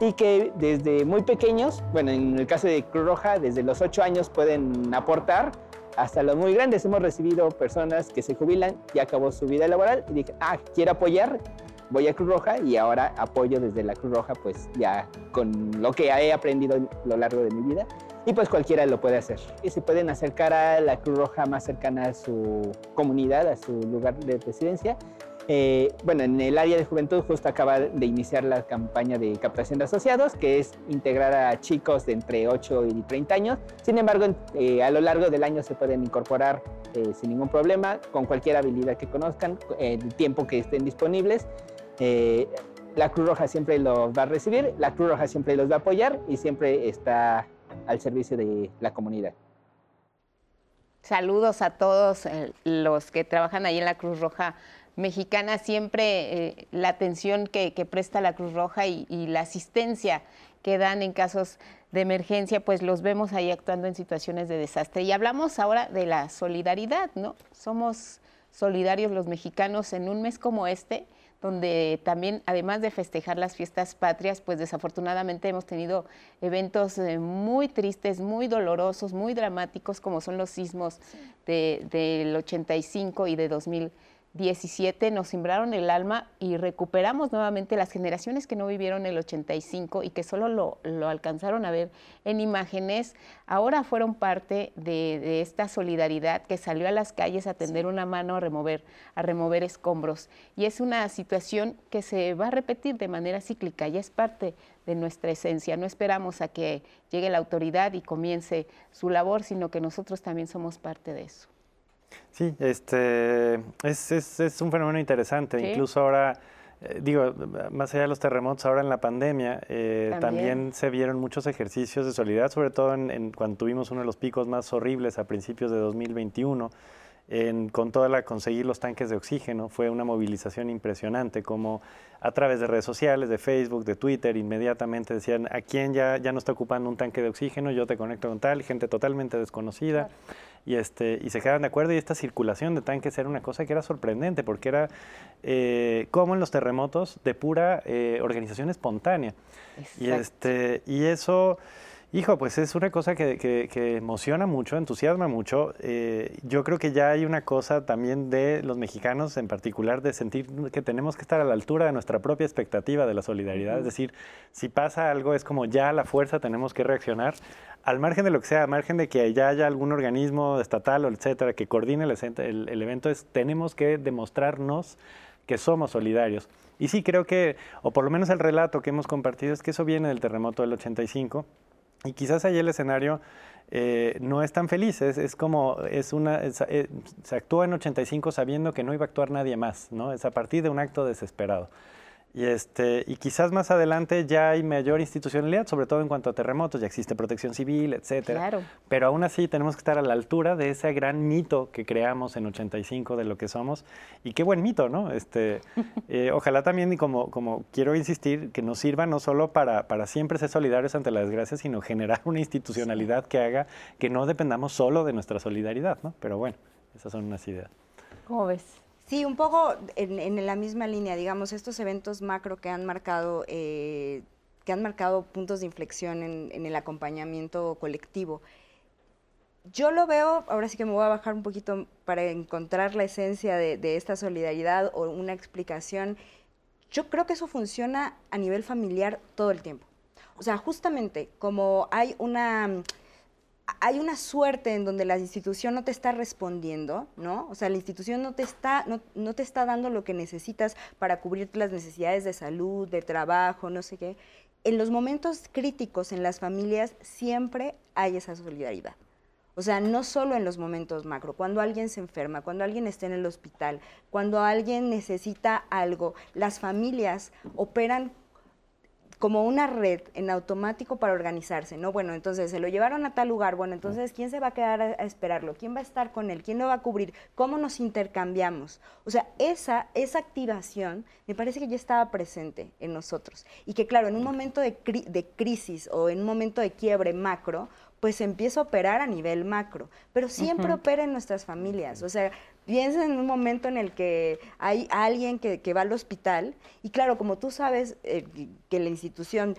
y que desde muy pequeños, bueno, en el caso de Cruz Roja, desde los 8 años pueden aportar hasta los muy grandes. Hemos recibido personas que se jubilan, y acabó su vida laboral y dije, ah, quiero apoyar, voy a Cruz Roja y ahora apoyo desde la Cruz Roja, pues ya con lo que he aprendido a lo largo de mi vida. Y pues cualquiera lo puede hacer. Y se pueden acercar a la Cruz Roja más cercana a su comunidad, a su lugar de residencia eh, bueno, en el área de juventud justo acaba de iniciar la campaña de captación de asociados, que es integrar a chicos de entre 8 y 30 años. Sin embargo, eh, a lo largo del año se pueden incorporar eh, sin ningún problema, con cualquier habilidad que conozcan, el tiempo que estén disponibles. la Cruz Roja siempre los va a recibir, la Cruz Roja siempre los va a apoyar y siempre está al servicio de la comunidad. Saludos a todos los que trabajan ahí en la Cruz Roja mexicana siempre eh, la atención que, presta la Cruz Roja y, la asistencia que dan en casos de emergencia, pues los vemos ahí actuando en situaciones de desastre. Y hablamos ahora de la solidaridad, ¿no? Somos solidarios los mexicanos en un mes como este, donde también, además de festejar las fiestas patrias, pues desafortunadamente hemos tenido eventos eh, muy tristes, muy dolorosos, muy dramáticos, como son los sismos del 85 y de 2000. 17 nos simbraron el alma y recuperamos nuevamente las generaciones que no vivieron el 85 y que solo lo, alcanzaron a ver en imágenes, ahora fueron parte de, esta solidaridad que salió a las calles a tender una mano a remover, a remover escombros. Y es una situación que se va a repetir de manera cíclica, y es parte de nuestra esencia. No esperamos a que llegue la autoridad y comience su labor, sino que nosotros también somos parte de eso. Sí, este, es, es, es un fenómeno interesante. Incluso ahora eh, digo, más allá de los terremotos, ahora en la pandemia, eh, También. también. se vieron muchos ejercicios de solidaridad, sobre todo en, en cuando tuvimos uno de los picos más horribles a principios de 2021, en, con toda la conseguir los tanques de oxígeno. Fue una movilización impresionante, como a través de redes sociales, de Facebook, de Twitter, inmediatamente decían, ¿a quién ya, ya no está ocupando un tanque de oxígeno? Yo te conecto con tal, gente totalmente desconocida. Y, este, y se quedaban de acuerdo y esta circulación de tanques era una cosa que era sorprendente porque era eh, como en los terremotos de pura eh, organización espontánea. Y, este, y eso, hijo, pues es una cosa que, que- que emociona mucho, entusiasma mucho. Eh, yo creo que ya hay una cosa también de los mexicanos en particular de sentir que tenemos que estar a la altura de nuestra propia expectativa de la solidaridad. Es decir, si pasa algo es como ya a la fuerza tenemos que reaccionar. Al margen de lo que sea, al margen de que ya haya algún organismo estatal o etcétera que coordine el, el- el evento, es, tenemos que demostrarnos que somos solidarios. Y sí, creo que, o por lo menos el relato que hemos compartido es que eso viene del terremoto del 85 y quizás ahí el escenario eh, no es tan feliz, es, es como, es una, es- eh, se actúa en 85 sabiendo que no iba a actuar nadie más, ¿no? Es a partir de un acto desesperado. Y, este, y quizás más adelante ya hay mayor institucionalidad, sobre todo en cuanto a terremotos, ya existe protección civil, etcétera. Claro. Pero aún así tenemos que estar a la altura de ese gran mito que creamos en 85 de lo que somos. Y qué buen mito, ¿no? Este, [LAUGHS] eh, ojalá también, y como, como quiero insistir, que nos sirva no solo para, para siempre ser solidarios ante la desgracia, sino generar una institucionalidad que haga que no dependamos solo de nuestra solidaridad, ¿no? Pero bueno, esas son unas ideas. ¿Cómo ves? Sí, un poco en, la misma línea, digamos, estos eventos macro que han marcado, eh, que han marcado puntos de inflexión en, en el acompañamiento colectivo. Yo lo veo, ahora sí que me voy a bajar un poquito para encontrar la esencia de, de esta solidaridad o una explicación. Yo creo que eso funciona a nivel familiar todo el tiempo. O sea, justamente como hay una hay una suerte en donde la institución no te está respondiendo, ¿no? O sea, la institución no te está, no, no te está dando lo que necesitas para cubrir las necesidades de salud, de trabajo, no sé qué. En los momentos críticos en las familias siempre hay esa solidaridad. O sea, no solo en los momentos macro, cuando alguien se enferma, cuando alguien está en el hospital, cuando alguien necesita algo, las familias operan como una red en automático para organizarse, ¿no? Bueno, entonces se lo llevaron a tal lugar, bueno, entonces ¿quién se va a quedar a, a esperarlo? ¿Quién va a estar con él? ¿Quién lo va a cubrir? ¿Cómo nos intercambiamos? O sea, esa, esa activación me parece que ya estaba presente en nosotros y que claro, en un momento de, cri- de crisis o en un momento de quiebre macro, pues empieza a operar a nivel macro, pero siempre opera en nuestras familias, o sea, piensa en un momento en el que hay alguien que, va al hospital y claro, como tú sabes eh, que la institución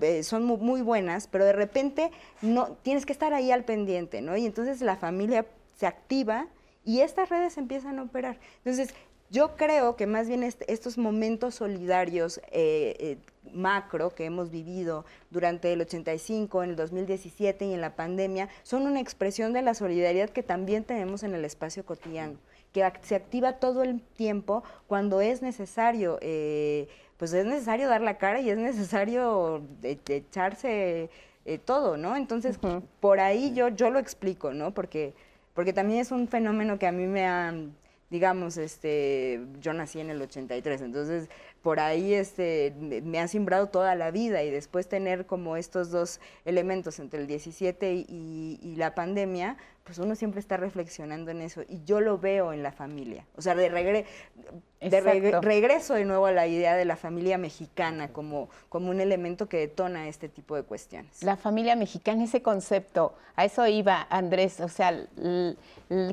eh, son mu- muy, buenas, pero de repente no tienes que estar ahí al pendiente, ¿no? Y entonces la familia se activa y estas redes empiezan a operar. Entonces, yo creo que más bien est- estos momentos solidarios eh, macro que hemos vivido durante el 85, en el 2017 y en la pandemia son una expresión de la solidaridad que también tenemos en el espacio cotidiano, que se activa todo el tiempo cuando es necesario, eh, pues es necesario dar la cara y es necesario de echarse eh, todo, ¿no? Entonces, por ahí yo, yo lo explico, ¿no? Porque, porque también es un fenómeno que a mí me ha, digamos, este, yo nací en el 83, entonces por ahí este, me- ha simbrado toda la vida y después tener como estos dos elementos entre el 17 y, y- y la pandemia, pues uno siempre está reflexionando en eso y yo lo veo en la familia. O sea, de, regre- de regre- regreso de nuevo a la idea de la familia mexicana como, como un elemento que detona este tipo de cuestiones. La familia mexicana, ese concepto, a eso iba Andrés, o sea,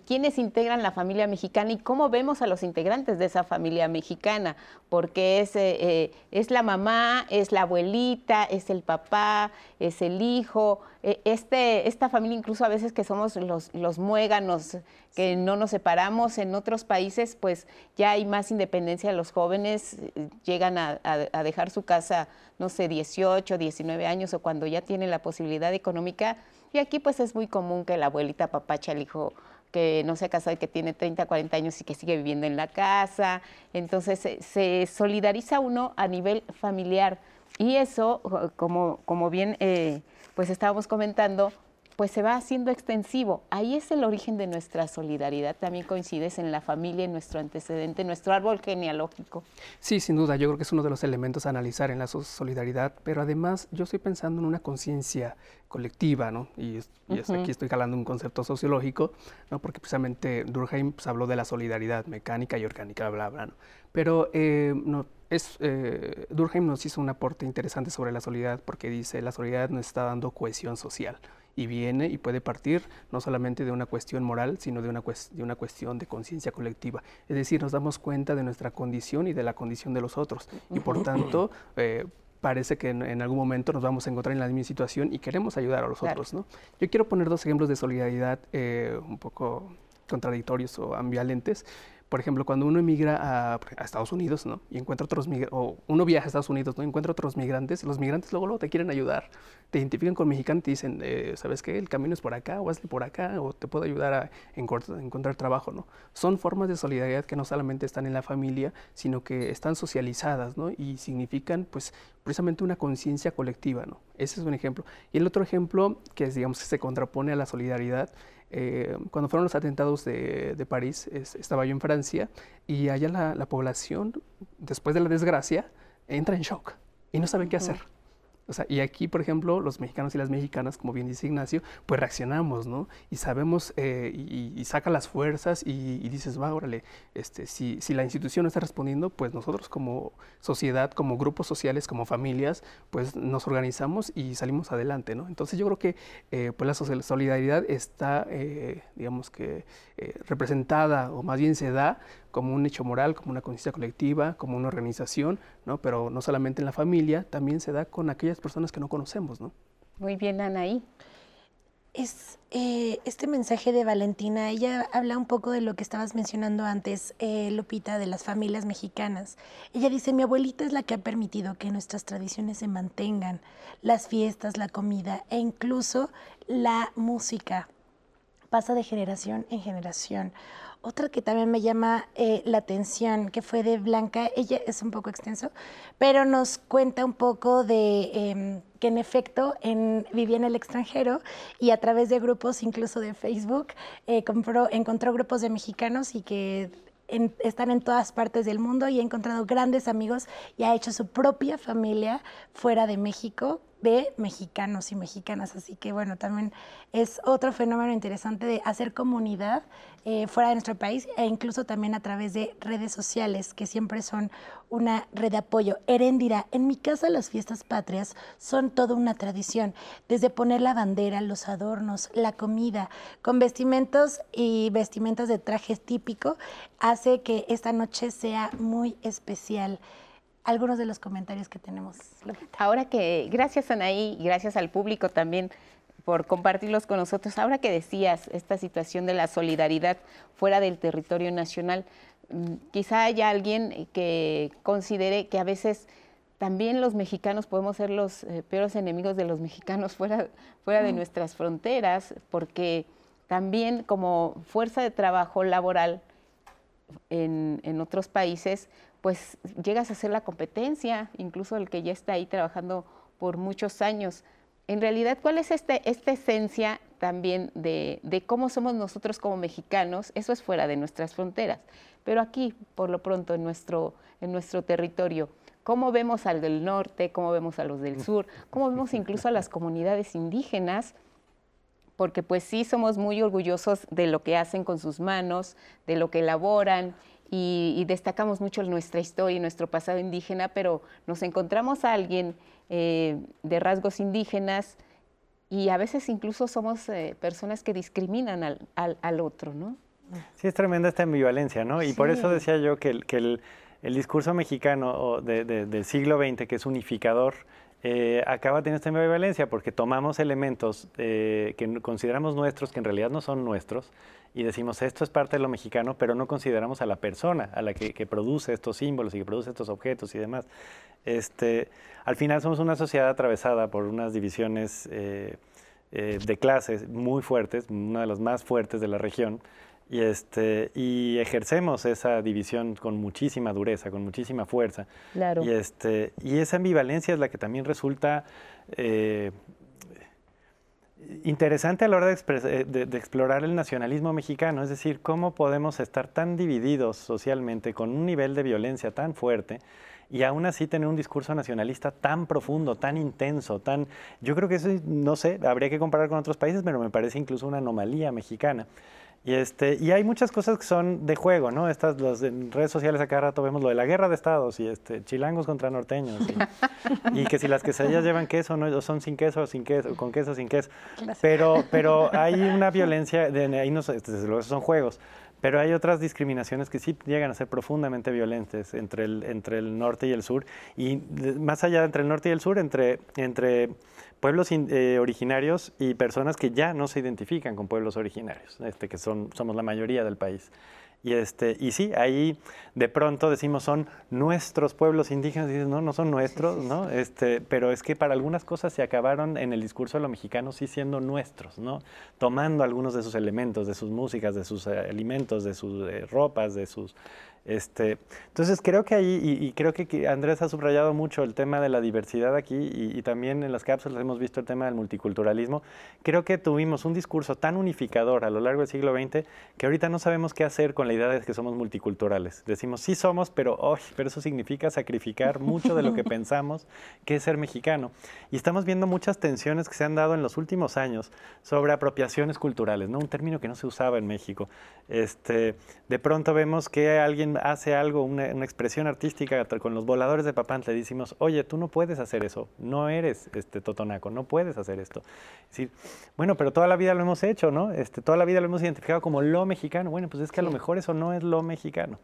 quiénes integran la familia mexicana y cómo vemos a los integrantes de esa familia mexicana, porque es, eh, eh, es la mamá, es la abuelita, es el papá, es el hijo, este, esta familia incluso a veces que somos los, los muéganos, que no nos separamos, en otros países pues ya hay más independencia de los jóvenes, eh, llegan a, a- a dejar su casa, no sé, 18, 19 años o cuando ya tienen la posibilidad económica. Y aquí pues es muy común que la abuelita papacha al hijo que no se ha casado y que tiene 30, 40 años y que sigue viviendo en la casa. Entonces se, se solidariza uno a nivel familiar. Y eso, como, como bien eh, pues estábamos comentando, pues se va haciendo extensivo. Ahí es el origen de nuestra solidaridad. También coincides en la familia, en nuestro antecedente, en nuestro árbol genealógico. Sí, sin duda, yo creo que es uno de los elementos a analizar en la solidaridad, pero además yo estoy pensando en una conciencia colectiva, ¿no? Y, aquí estoy jalando un concepto sociológico, ¿no? Porque precisamente Durkheim pues, habló de la solidaridad mecánica y orgánica, bla, bla, ¿no? Pero eh, no, es, eh, Durkheim nos hizo un aporte interesante sobre la solidaridad porque dice la solidaridad nos está dando cohesión social y viene y puede partir no solamente de una cuestión moral, sino de una, de una cuestión de conciencia colectiva. Es decir, nos damos cuenta de nuestra condición y de la condición de los otros. Y por tanto, eh, parece que en, algún momento nos vamos a encontrar en la misma situación y queremos ayudar a los otros. ¿no? Yo quiero poner dos ejemplos de solidaridad eh, un poco contradictorios o ambivalentes por ejemplo, cuando uno emigra a, Estados Unidos, ¿no? Y encuentra otros o uno viaja a Estados Unidos, ¿no? Encuentra otros migrantes, los migrantes luego, luego te quieren ayudar, te identifican con mexicano y te dicen, eh, ¿sabes qué? El camino es por acá, o hazle por acá, o te puedo ayudar a encontrar trabajo, ¿no? Son formas de solidaridad que no solamente están en la familia, sino que están socializadas, ¿no? Y significan, pues, precisamente una conciencia colectiva, ¿no? Ese es un ejemplo. Y el otro ejemplo, que es, digamos, que se contrapone a la solidaridad, eh, cuando fueron los atentados de, París, estaba yo en Francia y allá la, población, después de la desgracia, entra en shock y no saben qué hacer. O sea, y aquí, por ejemplo, los mexicanos y las mexicanas, como bien dice Ignacio, pues reaccionamos, ¿no? Y sabemos, eh, y, saca las fuerzas y, dices, va, órale, este, si, si la institución no está respondiendo, pues nosotros como sociedad, como grupos sociales, como familias, pues nos organizamos y salimos adelante, ¿no? Entonces yo creo que eh, pues la solidaridad está, eh, digamos que, representada, o más bien se da como un hecho moral, como una conciencia colectiva, como una organización, ¿no? Pero no solamente en la familia, también se da con aquellas personas que no conocemos, ¿no? Muy bien, Anaí. Es eh, este mensaje de Valentina, ella habla un poco de lo que estabas mencionando antes, eh, Lupita, de las familias mexicanas. Ella dice, mi abuelita es la que ha permitido que nuestras tradiciones se mantengan, las fiestas, la comida e incluso la música. Pasa de generación en generación. Otra que también me llama eh, la atención, que fue de Blanca, ella es un poco extenso, pero nos cuenta un poco de em, que en efecto en, vivía en el extranjero y a través de grupos, incluso de Facebook, eh, compró, encontró grupos de mexicanos y que están en todas partes del mundo y ha encontrado grandes amigos y ha hecho su propia familia fuera de México de mexicanos y mexicanas. Así que bueno, también es otro fenómeno interesante de hacer comunidad eh, fuera de nuestro país e incluso también a través de redes sociales, que siempre son una red de apoyo. Erendira, en mi casa las fiestas patrias son toda una tradición, desde poner la bandera, los adornos, la comida, con vestimentos y vestimentas de traje típico, hace que esta noche sea muy especial algunos de los comentarios que tenemos. Ahora que, gracias Anaí, gracias al público también por compartirlos con nosotros. Ahora que decías esta situación de la solidaridad fuera del territorio nacional, mm, quizá haya alguien que considere que a veces también los mexicanos podemos ser los eh, peores enemigos de los mexicanos fuera, fuera de mm. nuestras fronteras, porque también como fuerza de trabajo laboral en, en otros países, pues llegas a ser la competencia, incluso el que ya está ahí trabajando por muchos años. En realidad, ¿cuál es este, esta esencia también de, cómo somos nosotros como mexicanos? Eso es fuera de nuestras fronteras, pero aquí, por lo pronto, en nuestro, en nuestro territorio, ¿cómo vemos al del norte, cómo vemos a los del [LAUGHS] sur, cómo vemos incluso a las comunidades indígenas? Porque pues sí somos muy orgullosos de lo que hacen con sus manos, de lo que elaboran y, destacamos mucho nuestra historia y nuestro pasado indígena, pero nos encontramos a alguien eh, de rasgos indígenas y a veces incluso somos eh, personas que discriminan al, otro, ¿no? Sí, es tremenda esta ambivalencia, ¿no? Y por eso decía yo que el, discurso mexicano del siglo XX, que es unificador, eh, acaba teniendo esta ambivalencia porque tomamos elementos que consideramos nuestros, que en realidad no son nuestros, y decimos esto es parte de lo mexicano, pero no consideramos a la persona, a la que, produce estos símbolos y que produce estos objetos y demás. Este, al final somos una sociedad atravesada por unas divisiones eh, eh, de clases muy fuertes, una de las más fuertes de la región, y, este, y ejercemos esa división con muchísima dureza, con muchísima fuerza. Claro. Y, este, y esa ambivalencia es la que también resulta... Eh, interesante a la hora de, eh, de- de explorar el nacionalismo mexicano, es decir, cómo podemos estar tan divididos socialmente con un nivel de violencia tan fuerte y aún así tener un discurso nacionalista tan profundo, tan intenso, tan... Yo creo que eso, no sé, habría que comparar con otros países, pero me parece incluso una anomalía mexicana. Y, este, y hay muchas cosas que son de juego, ¿no? Estas, las, en redes sociales a cada rato vemos lo de la guerra de estados y este, chilangos contra norteños. Y, y que si las quesadillas llevan queso, no, o son sin queso, sin queso, con queso, sin queso. Pero, pero [LAUGHS] hay una violencia, de, ahí no, desde luego esos son juegos, pero hay otras discriminaciones que sí llegan a ser profundamente violentas entre el, entre el norte y el sur. Y más allá entre el norte y el sur, entre, entre pueblos eh, originarios y personas que ya no se identifican con pueblos originarios, este, que son, somos la mayoría del país. Y, este, y sí, ahí de pronto decimos son nuestros pueblos indígenas, y dices, no, no son nuestros, ¿no? [LAUGHS] Este, pero es que para algunas cosas se acabaron en el discurso de lo mexicano sí siendo nuestros, ¿no? Tomando algunos de sus elementos, de sus músicas, de sus eh, alimentos, de sus eh, ropas, de sus... Este, entonces creo que ahí, y, y creo que Andrés ha subrayado mucho el tema de la diversidad aquí y, y también en las cápsulas hemos visto el tema del multiculturalismo. Creo que tuvimos un discurso tan unificador a lo largo del siglo XX que ahorita no sabemos qué hacer con la idea de que somos multiculturales. Decimos, sí somos, pero, ¡ay! pero eso significa sacrificar mucho de lo que [LAUGHS] pensamos que es ser mexicano. Y estamos viendo muchas tensiones que se han dado en los últimos años sobre apropiaciones culturales, ¿no? un término que no se usaba en México. Este, de pronto vemos que alguien hace algo, una, una expresión artística con los voladores de Papantla y decimos, oye, tú no puedes hacer eso, no eres este totonaco, no puedes hacer esto. Es decir, bueno, pero toda la vida lo hemos hecho, ¿no? Este, toda la vida lo hemos identificado como lo mexicano. Bueno, pues es que a lo mejor eso no es lo mexicano.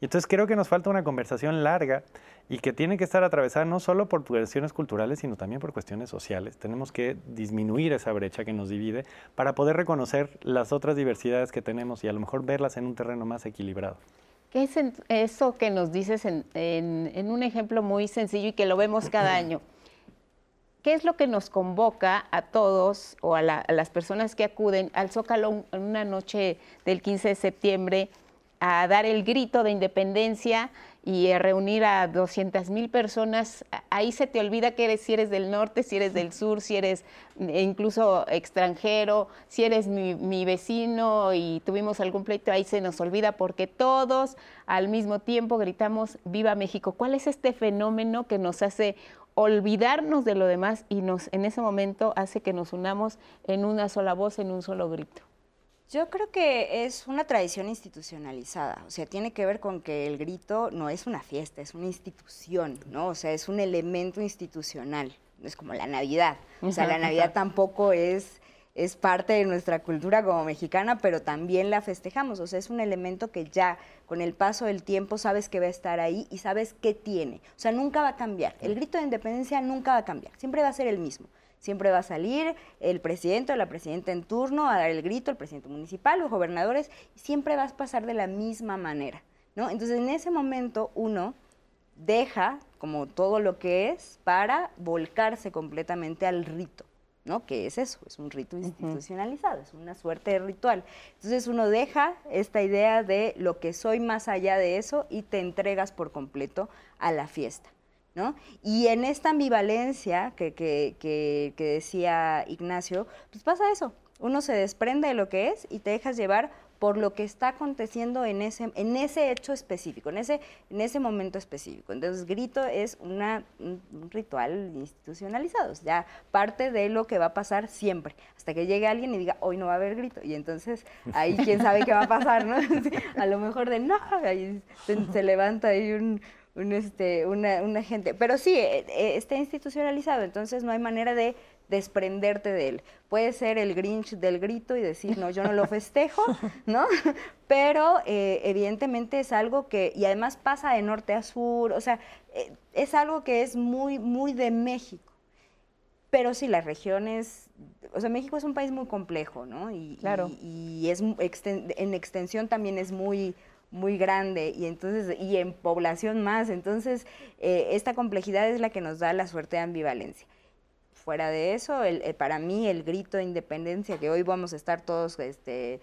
Y entonces creo que nos falta una conversación larga y que tiene que estar atravesada no solo por cuestiones culturales, sino también por cuestiones sociales. Tenemos que disminuir esa brecha que nos divide para poder reconocer las otras diversidades que tenemos y a lo mejor verlas en un terreno más equilibrado. ¿Qué es eso que nos dices en, en- en un ejemplo muy sencillo y que lo vemos cada [CLEARS THROAT] año? ¿Qué es lo que nos convoca a todos o a, la- a las personas que acuden al Zócalo en una noche del 15 de septiembre a dar el grito de independencia y reunir a 200 mil personas? Ahí se te olvida que eres, si eres del norte, si eres del sur, si eres eh, incluso extranjero, si eres mi, mi vecino y tuvimos algún pleito, ahí se nos olvida porque todos al mismo tiempo gritamos Viva México. ¿Cuál es este fenómeno que nos hace olvidarnos de lo demás y nos en ese momento hace que nos unamos en una sola voz, en un solo grito? Yo creo que es una tradición institucionalizada, o sea, tiene que ver con que el grito no es una fiesta, es una institución, ¿no? O sea, es un elemento institucional, es como la Navidad. O sea, la Navidad tampoco es, es parte de nuestra cultura como mexicana, pero también la festejamos, o sea, es un elemento que ya con el paso del tiempo sabes que va a estar ahí y sabes qué tiene. O sea, nunca va a cambiar. El grito de independencia nunca va a cambiar, siempre va a ser el mismo. Siempre va a salir el presidente o la presidenta en turno a dar el grito, el presidente municipal, los gobernadores, y siempre vas a pasar de la misma manera, ¿no? Entonces, en ese momento uno deja como todo lo que es para volcarse completamente al rito, ¿no? Que es eso, es un rito institucionalizado, es una suerte de ritual. Entonces uno deja esta idea de lo que soy más allá de eso y te entregas por completo a la fiesta. ¿No? Y en esta ambivalencia que, que- decía Ignacio, pues pasa eso. Uno se desprende de lo que es y te dejas llevar por lo que está aconteciendo en ese, en ese hecho específico, en ese, en ese momento específico. Entonces, grito es una, un, ritual institucionalizado, ya parte de lo que va a pasar siempre, hasta que llegue alguien y diga, hoy no va a haber grito. Y entonces, ahí quién sabe qué va a pasar, ¿no? [LAUGHS] a lo mejor de, no, ahí se, se levanta ahí un, un, este, una, una gente. Pero sí, eh, eh, está institucionalizado, entonces no hay manera de desprenderte de él. Puede ser el Grinch del grito y decir, no, yo no lo [LAUGHS] festejo, ¿no? Pero eh, evidentemente es algo que, y además pasa de norte a sur, o sea, eh, es algo que es muy, muy de México. Pero sí, las regiones, o sea, México es un país muy complejo, ¿no? Y, Claro. y, y es exten- en extensión también es muy muy grande y entonces y en población más entonces eh, esta complejidad es la que nos da la suerte de ambivalencia fuera de eso el- eh, para mí el grito de independencia que hoy vamos a estar todos este,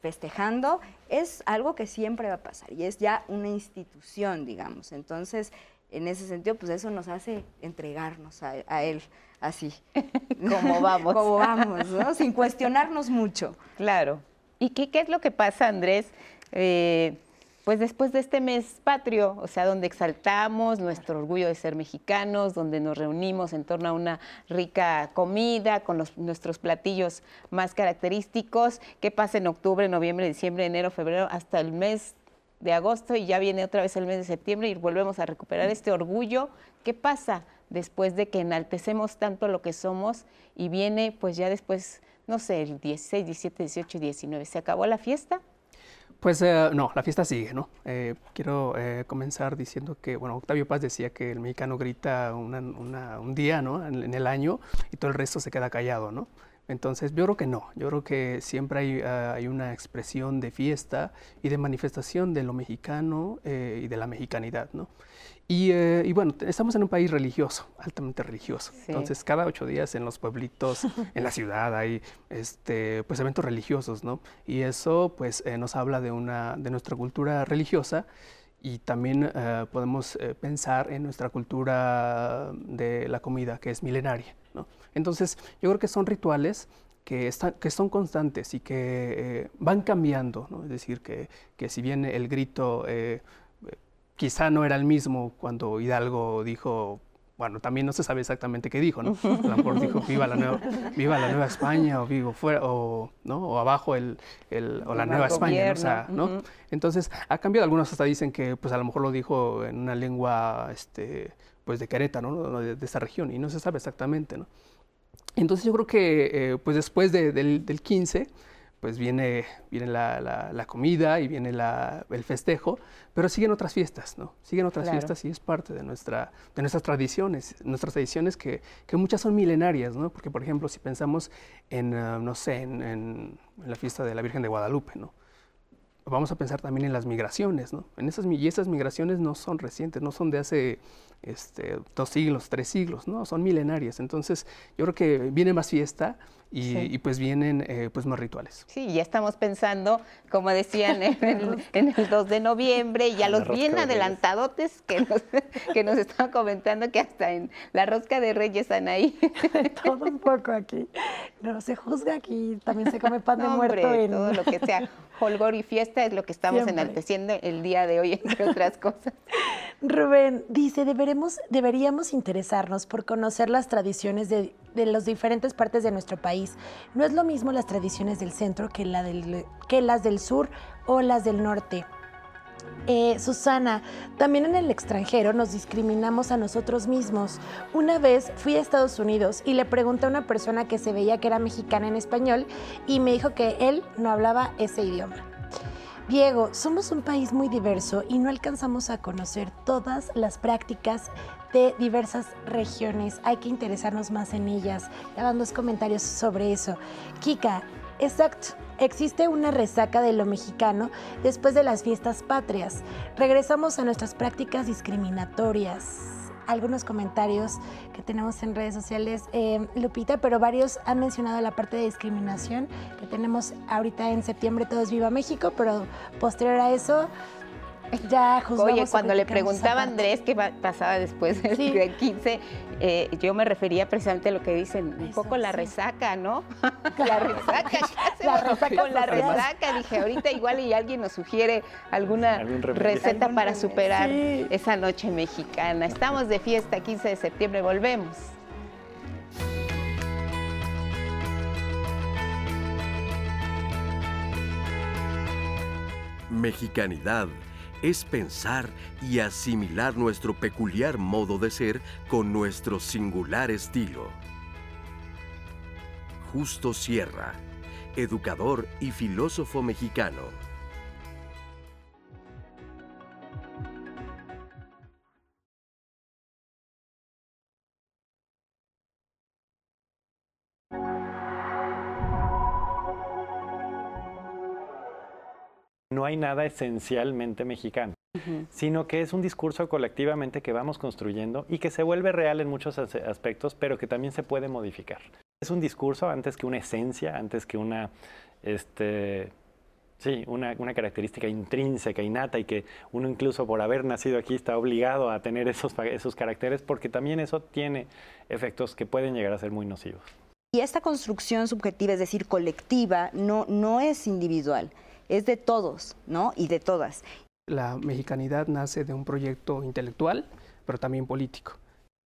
festejando es algo que siempre va a pasar y es ya una institución digamos entonces en ese sentido, pues eso nos hace entregarnos a, a él así. [LAUGHS] Como vamos. Como vamos, ¿no? Sin cuestionarnos mucho. Claro. ¿Y qué, qué es lo que pasa, Andrés? Eh, pues después de este mes patrio, o sea, donde exaltamos nuestro orgullo de ser mexicanos, donde nos reunimos en torno a una rica comida con nuestros platillos más característicos, ¿qué pasa en octubre, noviembre, diciembre, enero, febrero, hasta el mes de agosto y ya viene otra vez el mes de septiembre y volvemos a recuperar este orgullo? ¿Qué pasa después de que enaltecemos tanto lo que somos y viene pues ya después, no sé, el 16, 17, 18 y 19? ¿Se acabó la fiesta? Pues eh, no, la fiesta sigue, ¿no? Eh, quiero eh, comenzar diciendo que, bueno, Octavio Paz decía que el mexicano grita una- un día, ¿no? En, en el año y todo el resto se queda callado, ¿no? Entonces, yo creo que no, yo creo que siempre hay, ah, hay una expresión de fiesta y de manifestación de lo mexicano eh, y de la mexicanidad, ¿no? Y, eh, y bueno, estamos en un país religioso, altamente religioso. Sí. Entonces, cada ocho días en los pueblitos, [LAUGHS] en la ciudad, hay este, pues, eventos religiosos, ¿no? Y eso pues eh, nos habla de, una, de nuestra cultura religiosa y también eh, podemos eh, pensar en nuestra cultura de la comida, que es milenaria. Entonces, yo creo que son rituales que, están, que son constantes y que eh, van cambiando, ¿no? Es decir, que, que si bien el grito eh, quizá no era el mismo cuando Hidalgo dijo, bueno, también no se sabe exactamente qué dijo, ¿no? [LAUGHS] A lo mejor dijo viva la nueva, viva la nueva España o vivo fuera o, ¿no? o abajo el, el- o la nueva España, ¿no? Entonces, ha cambiado, algunos hasta dicen que pues a lo mejor lo dijo en una lengua este, pues de Querétaro, ¿no? De, de esta región y no se sabe exactamente, ¿no? Entonces yo creo que eh, pues después de- del, del 15, pues viene, viene la, la- la comida y viene la- el festejo, pero siguen otras fiestas, ¿no? Siguen otras Claro. fiestas y es parte de, nuestra, de nuestras tradiciones, nuestras tradiciones que, que muchas son milenarias, ¿no? Porque, por ejemplo, si pensamos en, ah, no sé, en, en- en la fiesta de la Virgen de Guadalupe, ¿no? Vamos a pensar también en las migraciones, ¿no? En esas, y esas migraciones no son recientes, no son de hace este, dos siglos, tres siglos, ¿no? Son milenarias. Entonces, yo creo que viene más fiesta y, Sí. y, pues vienen eh, pues más rituales. Sí, ya estamos pensando, como decían en el, [LAUGHS] en el 2 de noviembre, y ya La los bien adelantadotes que nos, [LAUGHS] que nos estaban comentando que hasta en la rosca de Reyes están ahí. [LAUGHS] Todo un poco aquí. No se juzga aquí, también se come pan de No, muerto hombre, en... todo lo que sea holgor y fiesta es lo que estamos Siempre. enalteciendo el día de hoy, entre otras cosas. Rubén dice, deberemos, deberíamos interesarnos por conocer las tradiciones de, de las diferentes partes de nuestro país. No es lo mismo las tradiciones del centro que, la del- que las del sur o las del norte. Eh, Susana, también en el extranjero nos discriminamos a nosotros mismos. Una vez fui a Estados Unidos y le pregunté a una persona que se veía que era mexicana en español y me dijo que él no hablaba ese idioma. Diego, somos un país muy diverso y no alcanzamos a conocer todas las prácticas de diversas regiones. Hay que interesarnos más en ellas. Ya van dos comentarios sobre eso. Kika, exacto. Existe una resaca de lo mexicano después de las fiestas patrias. Regresamos a nuestras prácticas discriminatorias. Algunos comentarios que tenemos en redes sociales, eh, Lupita, pero varios han mencionado la parte de discriminación que tenemos ahorita en septiembre, todo es Viva México, pero posterior a eso [LAUGHS] ya juzgamos. Oye, cuando le preguntaba a. Andrés qué pasaba después del Sí. del 15, eh, yo me refería precisamente a lo que dicen, un poco la sí. resaca, ¿no? [LAUGHS] la resaca, ¿qué La hacemos resaca con la resaca? Dije, ahorita igual y alguien nos sugiere alguna receta Algún para superar Sí. esa noche mexicana. Estamos de fiesta, 15 de septiembre, volvemos. Mexicanidad es pensar y asimilar nuestro peculiar modo de ser con nuestro singular estilo. Justo Sierra, educador y filósofo mexicano. No hay nada esencialmente mexicano, sino que es un discurso colectivamente que vamos construyendo y que se vuelve real en muchos as- aspectos, pero que también se puede modificar. Es un discurso antes que una esencia, antes que una, este, Sí, una, una, característica intrínseca, innata y que uno incluso por haber nacido aquí está obligado a tener esos, esos caracteres porque también eso tiene efectos que pueden llegar a ser muy nocivos. Y esta construcción subjetiva, es decir, colectiva, no, no es individual, es de todos, ¿no? Y de todas. La mexicanidad nace de un proyecto intelectual, pero también político.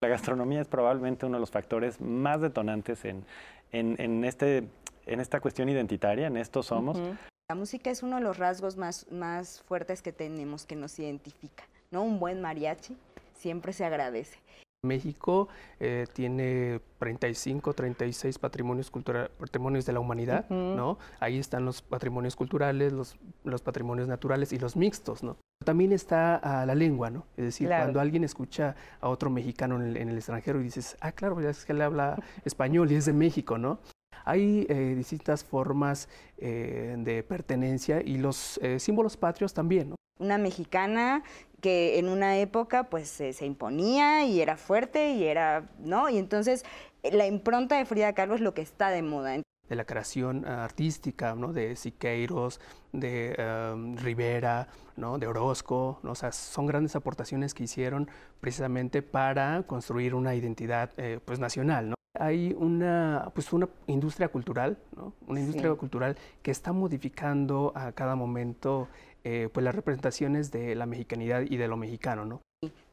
La gastronomía es probablemente uno de los factores más detonantes en, en, en este, en esta cuestión identitaria, en esto somos. Uh -huh. La música es uno de los rasgos más, más fuertes que tenemos, que nos identifica, ¿no? Un buen mariachi siempre se agradece. México eh, tiene 35, 36 patrimonios, cultura, patrimonios de la humanidad, uh -huh. ¿no? Ahí están los patrimonios culturales, los, los, patrimonios naturales y los mixtos, ¿no? También está la lengua, ¿no? Es decir, claro. cuando alguien escucha a otro mexicano en el, en el, extranjero y dices, ah, claro, es que él habla [LAUGHS] español y es de México, ¿no? Hay eh, distintas formas eh, de pertenencia y los símbolos patrios también, ¿no? Una mexicana que en una época pues se, se imponía y era fuerte y era, ¿no? Y entonces la impronta de Frida Kahlo es lo que está de moda. De la creación artística, ¿no? De Siqueiros, de um, Rivera, ¿no? De Orozco, ¿no? O sea, son grandes aportaciones que hicieron precisamente para construir una identidad eh, pues nacional, ¿no? Hay una, pues una industria cultural, ¿no? Una industria sí. cultural que está modificando a cada momento eh, pues las representaciones de la mexicanidad y de lo mexicano, ¿no?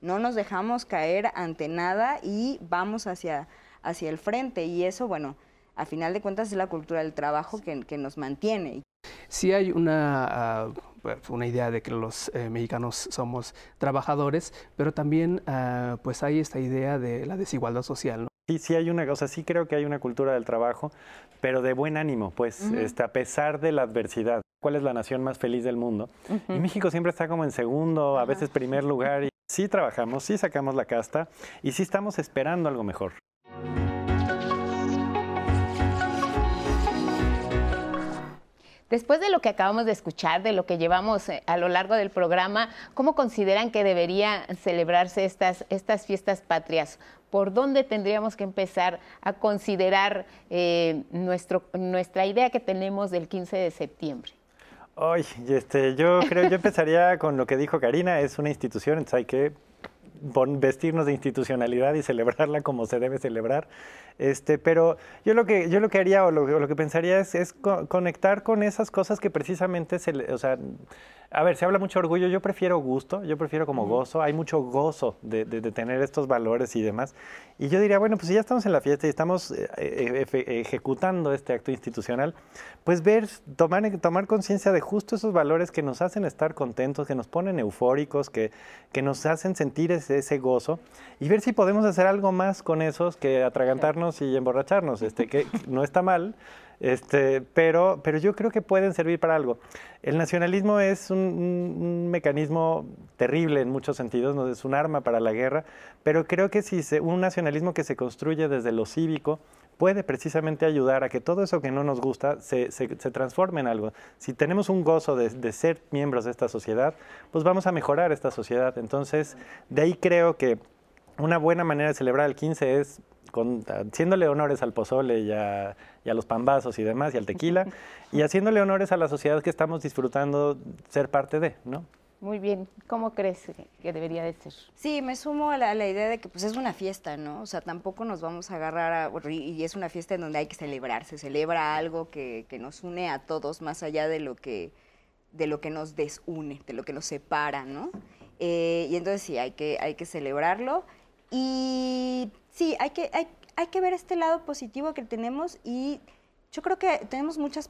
No nos dejamos caer ante nada y vamos hacia, hacia el frente y eso, bueno, a final de cuentas es la cultura del trabajo que, que nos mantiene. Sí hay una, uh, una idea de que los eh, mexicanos somos trabajadores, pero también uh, pues hay esta idea de la desigualdad social, ¿no? Sí, sí hay una cosa, sí creo que hay una cultura del trabajo, pero de buen ánimo, pues, uh -huh. este, a pesar de la adversidad. ¿Cuál es la nación más feliz del mundo? Uh -huh. Y México siempre está como en segundo, a veces primer lugar. Y sí trabajamos, sí sacamos la casta y sí estamos esperando algo mejor. Después de lo que acabamos de escuchar, de lo que llevamos eh, a lo largo del programa, ¿cómo consideran que deberían celebrarse estas, estas fiestas patrias? ¿Por dónde tendríamos que empezar a considerar eh, nuestro, nuestra idea que tenemos del 15 de septiembre? Ay, este, yo creo, yo empezaría con lo que dijo Karina, es una institución, entonces hay que vestirnos de institucionalidad y celebrarla como se debe celebrar. Este, pero yo lo que yo lo que haría o lo, o lo que pensaría es, es co conectar con esas cosas que precisamente se, o sea, a ver, se habla mucho orgullo, yo prefiero gusto, yo prefiero como gozo, hay mucho gozo de, de, de, tener estos valores y demás. Y yo diría, bueno, pues si ya estamos en la fiesta y estamos eh, ejecutando este acto institucional, pues ver, tomar, tomar conciencia de justo esos valores que nos hacen estar contentos, que nos ponen eufóricos, que, que nos hacen sentir ese, ese gozo, y ver si podemos hacer algo más con esos que atragantarnos y emborracharnos, este, que no está mal, este, pero, pero yo creo que pueden servir para algo. El nacionalismo es un, mecanismo terrible en muchos sentidos, ¿no? es un arma para la guerra, pero creo que si un nacionalismo que se construye desde lo cívico puede precisamente ayudar a que todo eso que no nos gusta se, se, transforme en algo. Si tenemos un gozo de ser miembros de esta sociedad, pues vamos a mejorar esta sociedad. Entonces, de ahí creo que una buena manera de celebrar el 15 es con, haciéndole honores al pozole y a, y a, los pambazos y demás, y al tequila, [LAUGHS] y haciéndole honores a la sociedad que estamos disfrutando ser parte de, ¿no? Muy bien. ¿Cómo crees que debería de ser? Sí, me sumo a la, a la, idea de que pues es una fiesta, ¿no? O sea, tampoco nos vamos a agarrar a... Y es una fiesta en donde hay que celebrar. Se celebra algo que, que nos une a todos más allá de lo que, de lo que nos desune, de lo que nos separa, ¿no? Eh, y entonces sí, hay que, hay que celebrarlo. Y sí, hay que, hay, hay que ver este lado positivo que tenemos y yo creo que tenemos muchas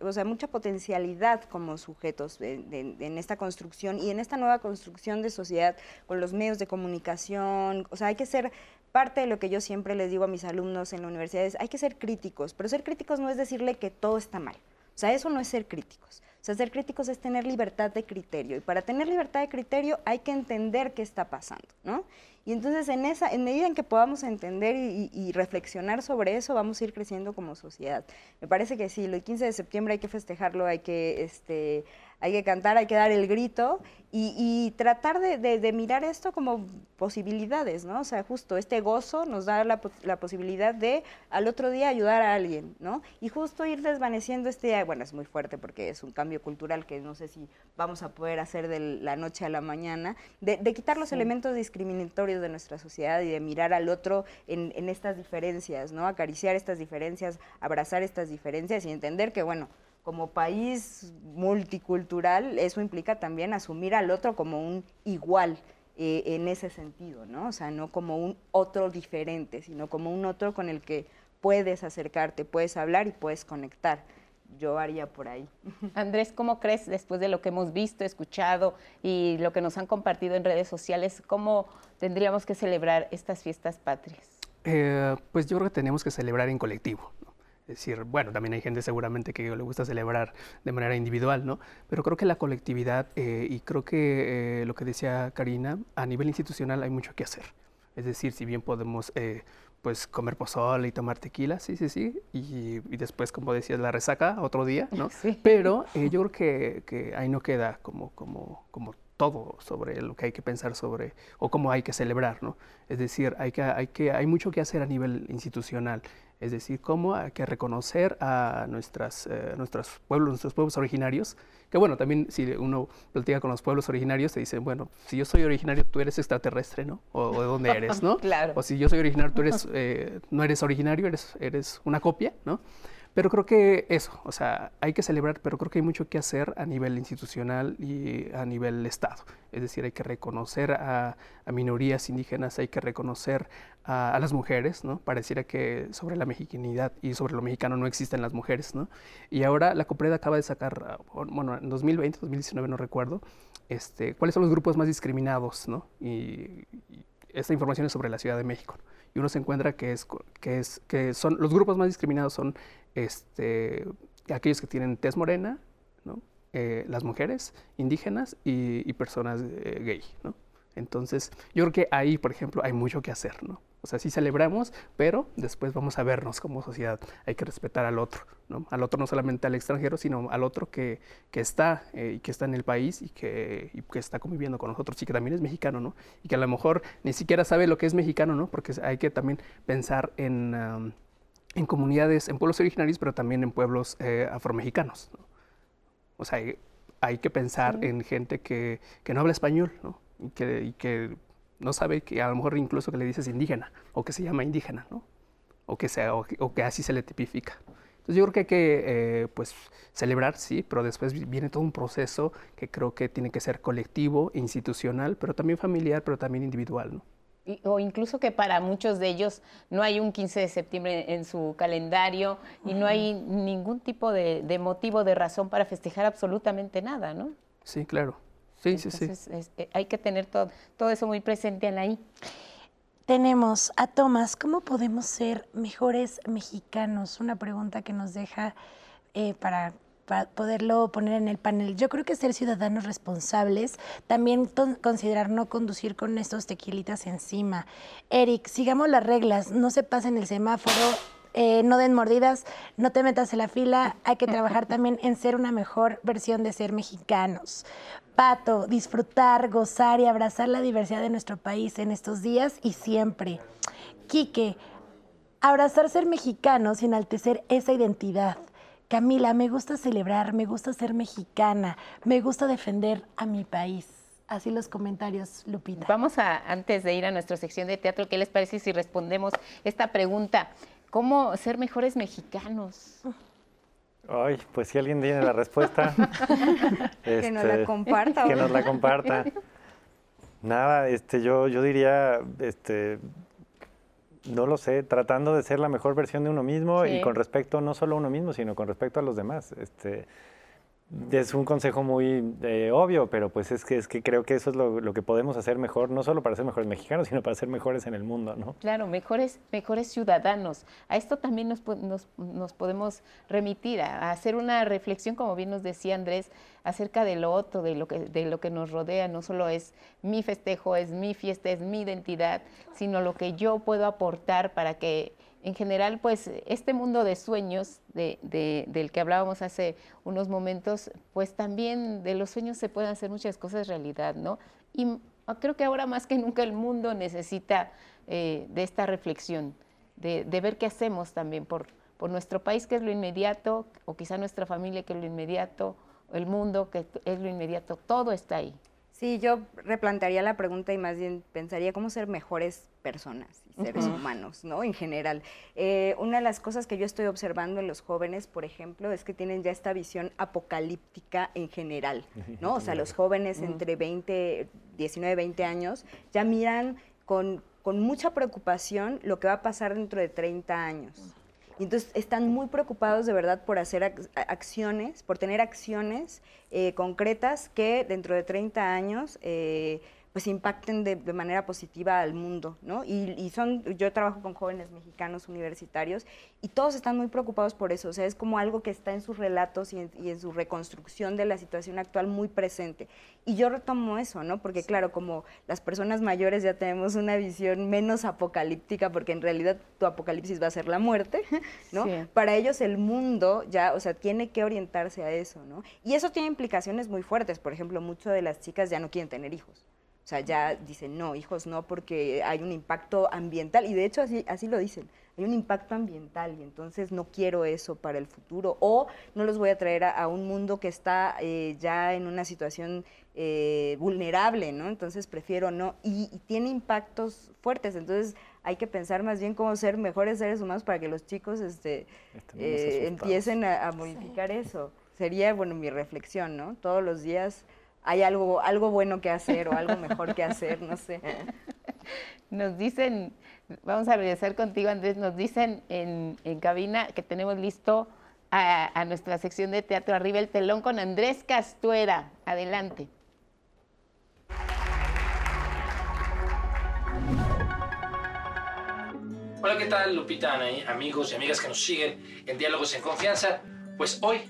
o sea, mucha potencialidad como sujetos en esta construcción y en esta nueva construcción de sociedad con los medios de comunicación. O sea, hay que ser parte de lo que yo siempre les digo a mis alumnos en la universidad, es hay que ser críticos, pero ser críticos no es decirle que todo está mal. O sea, eso no es ser críticos. O sea, ser críticos es tener libertad de criterio. Y para tener libertad de criterio hay que entender qué está pasando, ¿no? Y entonces, en, esa, en medida en que podamos entender y, y, reflexionar sobre eso, vamos a ir creciendo como sociedad. Me parece que sí, el 15 de septiembre hay que festejarlo, hay que, este, hay que cantar, hay que dar el grito y, y tratar de, de, de, mirar esto como posibilidades, ¿no? O sea, justo este gozo nos da la, la, posibilidad de al otro día ayudar a alguien, ¿no? Y justo ir desvaneciendo este, bueno, es muy fuerte porque es un cambio cultural que no sé si vamos a poder hacer de la noche a la mañana, de, quitar los elementos discriminatorios de nuestra sociedad y de mirar al otro en, en estas diferencias, ¿no? Acariciar estas diferencias, abrazar estas diferencias y entender que, bueno, como país multicultural, eso implica también asumir al otro como un igual eh, en ese sentido, ¿no? O sea, no como un otro diferente, sino como un otro con el que puedes acercarte, puedes hablar y puedes conectar. Yo haría por ahí. [LAUGHS] Andrés, ¿cómo crees, después de lo que hemos visto, escuchado y lo que nos han compartido en redes sociales, cómo tendríamos que celebrar estas fiestas patrias? Eh, pues yo creo que tenemos que celebrar en colectivo. Es decir, bueno, también hay gente seguramente que le gusta celebrar de manera individual, ¿no? Pero creo que la colectividad, eh, y creo que eh, lo que decía Karina, a nivel institucional hay mucho que hacer. Es decir, si bien podemos eh, pues comer pozole y tomar tequila, sí, sí, sí, y, después, como decías, la resaca otro día, ¿no? [LAUGHS] Sí. Pero yo creo que, que, ahí no queda como, como, como todo sobre lo que hay que pensar sobre o cómo hay que celebrar, ¿no? Es decir, hay, que, hay, que, hay mucho que hacer a nivel institucional es decir, cómo hay que reconocer a nuestras, eh, nuestros pueblos, nuestros pueblos originarios, que bueno, también si uno platica con los pueblos originarios, te dicen, bueno, si yo soy originario, tú eres extraterrestre, ¿no? O, de dónde eres, ¿no? [LAUGHS] claro. O si yo soy originario, tú eres, eh, no eres originario, eres, eres una copia, ¿no? Pero creo que eso, o sea, hay que celebrar, pero creo que hay mucho que hacer a nivel institucional y a nivel Estado. Es decir, hay que reconocer a, minorías indígenas, hay que reconocer a, las mujeres, ¿no? Pareciera que sobre la mexicanidad y sobre lo mexicano no existen las mujeres, ¿no? Y ahora la COPRED acaba de sacar, bueno, en 2020, 2019 no recuerdo, este, cuáles son los grupos más discriminados, ¿no? Y, esta información es sobre la Ciudad de México. Y uno se encuentra que, es, que, es, que son, los grupos más discriminados son este, aquellos que tienen tez morena, eh, las mujeres indígenas y, personas eh, gay. Entonces, yo creo que ahí, por ejemplo, hay mucho que hacer. ¿no? O sea, sí celebramos, pero después vamos a vernos como sociedad. Hay que respetar al otro, ¿no? Al otro no solamente al extranjero, sino al otro que, que está eh, y que está en el país y que, y que, está conviviendo con nosotros y que también es mexicano, ¿no? Y que a lo mejor ni siquiera sabe lo que es mexicano, ¿no? Porque hay que también pensar en en comunidades, en pueblos originarios, pero también en pueblos eh, afromexicanos. O sea, hay, que pensar en gente que, no habla español ¿no? Y, que, no sabe que a lo mejor incluso que le dices indígena o que se llama indígena, ¿no? o, que sea, o, que así se le tipifica. Entonces yo creo que hay que eh, pues, celebrar, sí, pero después viene todo un proceso que creo que tiene que ser colectivo, institucional, pero también familiar, pero también individual. ¿no? o incluso que para muchos de ellos no hay un 15 de septiembre en su calendario y no hay ningún tipo de, motivo, de razón para festejar absolutamente nada, ¿no? Sí, claro. Sí, sí, sí. Eh, hay que tener todo, todo eso muy presente en ahí. Tenemos a Tomás, ¿cómo podemos ser mejores mexicanos? Una pregunta que nos deja eh, para para poderlo poner en el panel. Yo creo que ser ciudadanos responsables, también considerar no conducir con estos tequilitas encima. Eric, sigamos las reglas, no se pasen el semáforo, eh, no den mordidas, no te metas en la fila, hay que trabajar [LAUGHS] también en ser una mejor versión de ser mexicanos. Pato, disfrutar, gozar y abrazar la diversidad de nuestro país en estos días y siempre. Quique, abrazar ser mexicano sin enaltecer esa identidad. Camila, me gusta celebrar, me gusta ser mexicana, me gusta defender a mi país. Así los comentarios, Lupita. Vamos a, antes de ir a nuestra sección de teatro, ¿qué les parece si respondemos esta pregunta? ¿Cómo ser mejores mexicanos? Ay, pues si alguien tiene la respuesta. [LAUGHS] que nos la este, comparta. Que nos la comparta. Nada, este, yo, yo diría, este, no lo sé, tratando de ser la mejor versión de uno mismo y con respecto no solo a uno mismo, sino con respecto a los demás. Este, es un consejo muy eh, obvio, pero pues es que, es que creo que eso es lo, que podemos hacer mejor, no solo para ser mejores mexicanos, sino para ser mejores en el mundo, ¿no? Claro, mejores, mejores ciudadanos. A esto también nos, nos, nos podemos remitir, a, hacer una reflexión, como bien nos decía Andrés, acerca de lo otro, de lo, que, de lo que nos rodea. No solo es mi festejo, es mi fiesta, es mi identidad, sino lo que yo puedo aportar para que en general, pues este mundo de sueños del que hablábamos hace unos momentos, pues también de los sueños se pueden hacer muchas cosas realidad, ¿no? Y creo que ahora más que nunca el mundo necesita eh, de esta reflexión, de, ver qué hacemos también por, por nuestro país, que es lo inmediato, o quizá nuestra familia, que es lo inmediato, el mundo, que es lo inmediato, todo está ahí. Sí, yo replantearía la pregunta y más bien pensaría cómo ser mejores personas y seres humanos, ¿no? En general. Eh, una de las cosas que yo estoy observando en los jóvenes, por ejemplo, es que tienen ya esta visión apocalíptica en general, ¿no? O sea, los jóvenes entre 20, 19, 20 años ya miran con, con mucha preocupación lo que va a pasar dentro de 30 años. Y entonces están muy preocupados de verdad por hacer acciones, por tener acciones eh, concretas que dentro de 30 años eh, pues impacten de, de manera positiva al mundo, ¿no? Y, y son, yo trabajo con jóvenes mexicanos universitarios y todos están muy preocupados por eso, o sea, es como algo que está en sus relatos y en, y en su reconstrucción de la situación actual muy presente. Y yo retomo eso, ¿no? Porque claro, como las personas mayores ya tenemos una visión menos apocalíptica, porque en realidad tu apocalipsis va a ser la muerte, [LAUGHS] ¿no? Sí. Para ellos el mundo ya, o sea, tiene que orientarse a eso, ¿no? Y eso tiene implicaciones muy fuertes, por ejemplo, muchas de las chicas ya no quieren tener hijos. O sea, ya dicen, no, hijos no, porque hay un impacto ambiental. Y de hecho así, así lo dicen, hay un impacto ambiental y entonces no quiero eso para el futuro. O no los voy a traer a, a un mundo que está eh, ya en una situación eh, vulnerable, ¿no? Entonces prefiero no. Y, y tiene impactos fuertes. Entonces hay que pensar más bien cómo ser mejores seres humanos para que los chicos este, eh, empiecen a, a modificar eso. Sería, bueno, mi reflexión, ¿no? Todos los días hay algo, algo bueno que hacer o algo mejor que hacer, no sé. Nos dicen, vamos a regresar contigo Andrés, nos dicen en, en cabina que tenemos listo a, a nuestra sección de teatro arriba el telón con Andrés Castuera. Adelante. Hola, ¿qué tal, Lupita, amigos y amigas que nos siguen en Diálogos en Confianza? Pues hoy,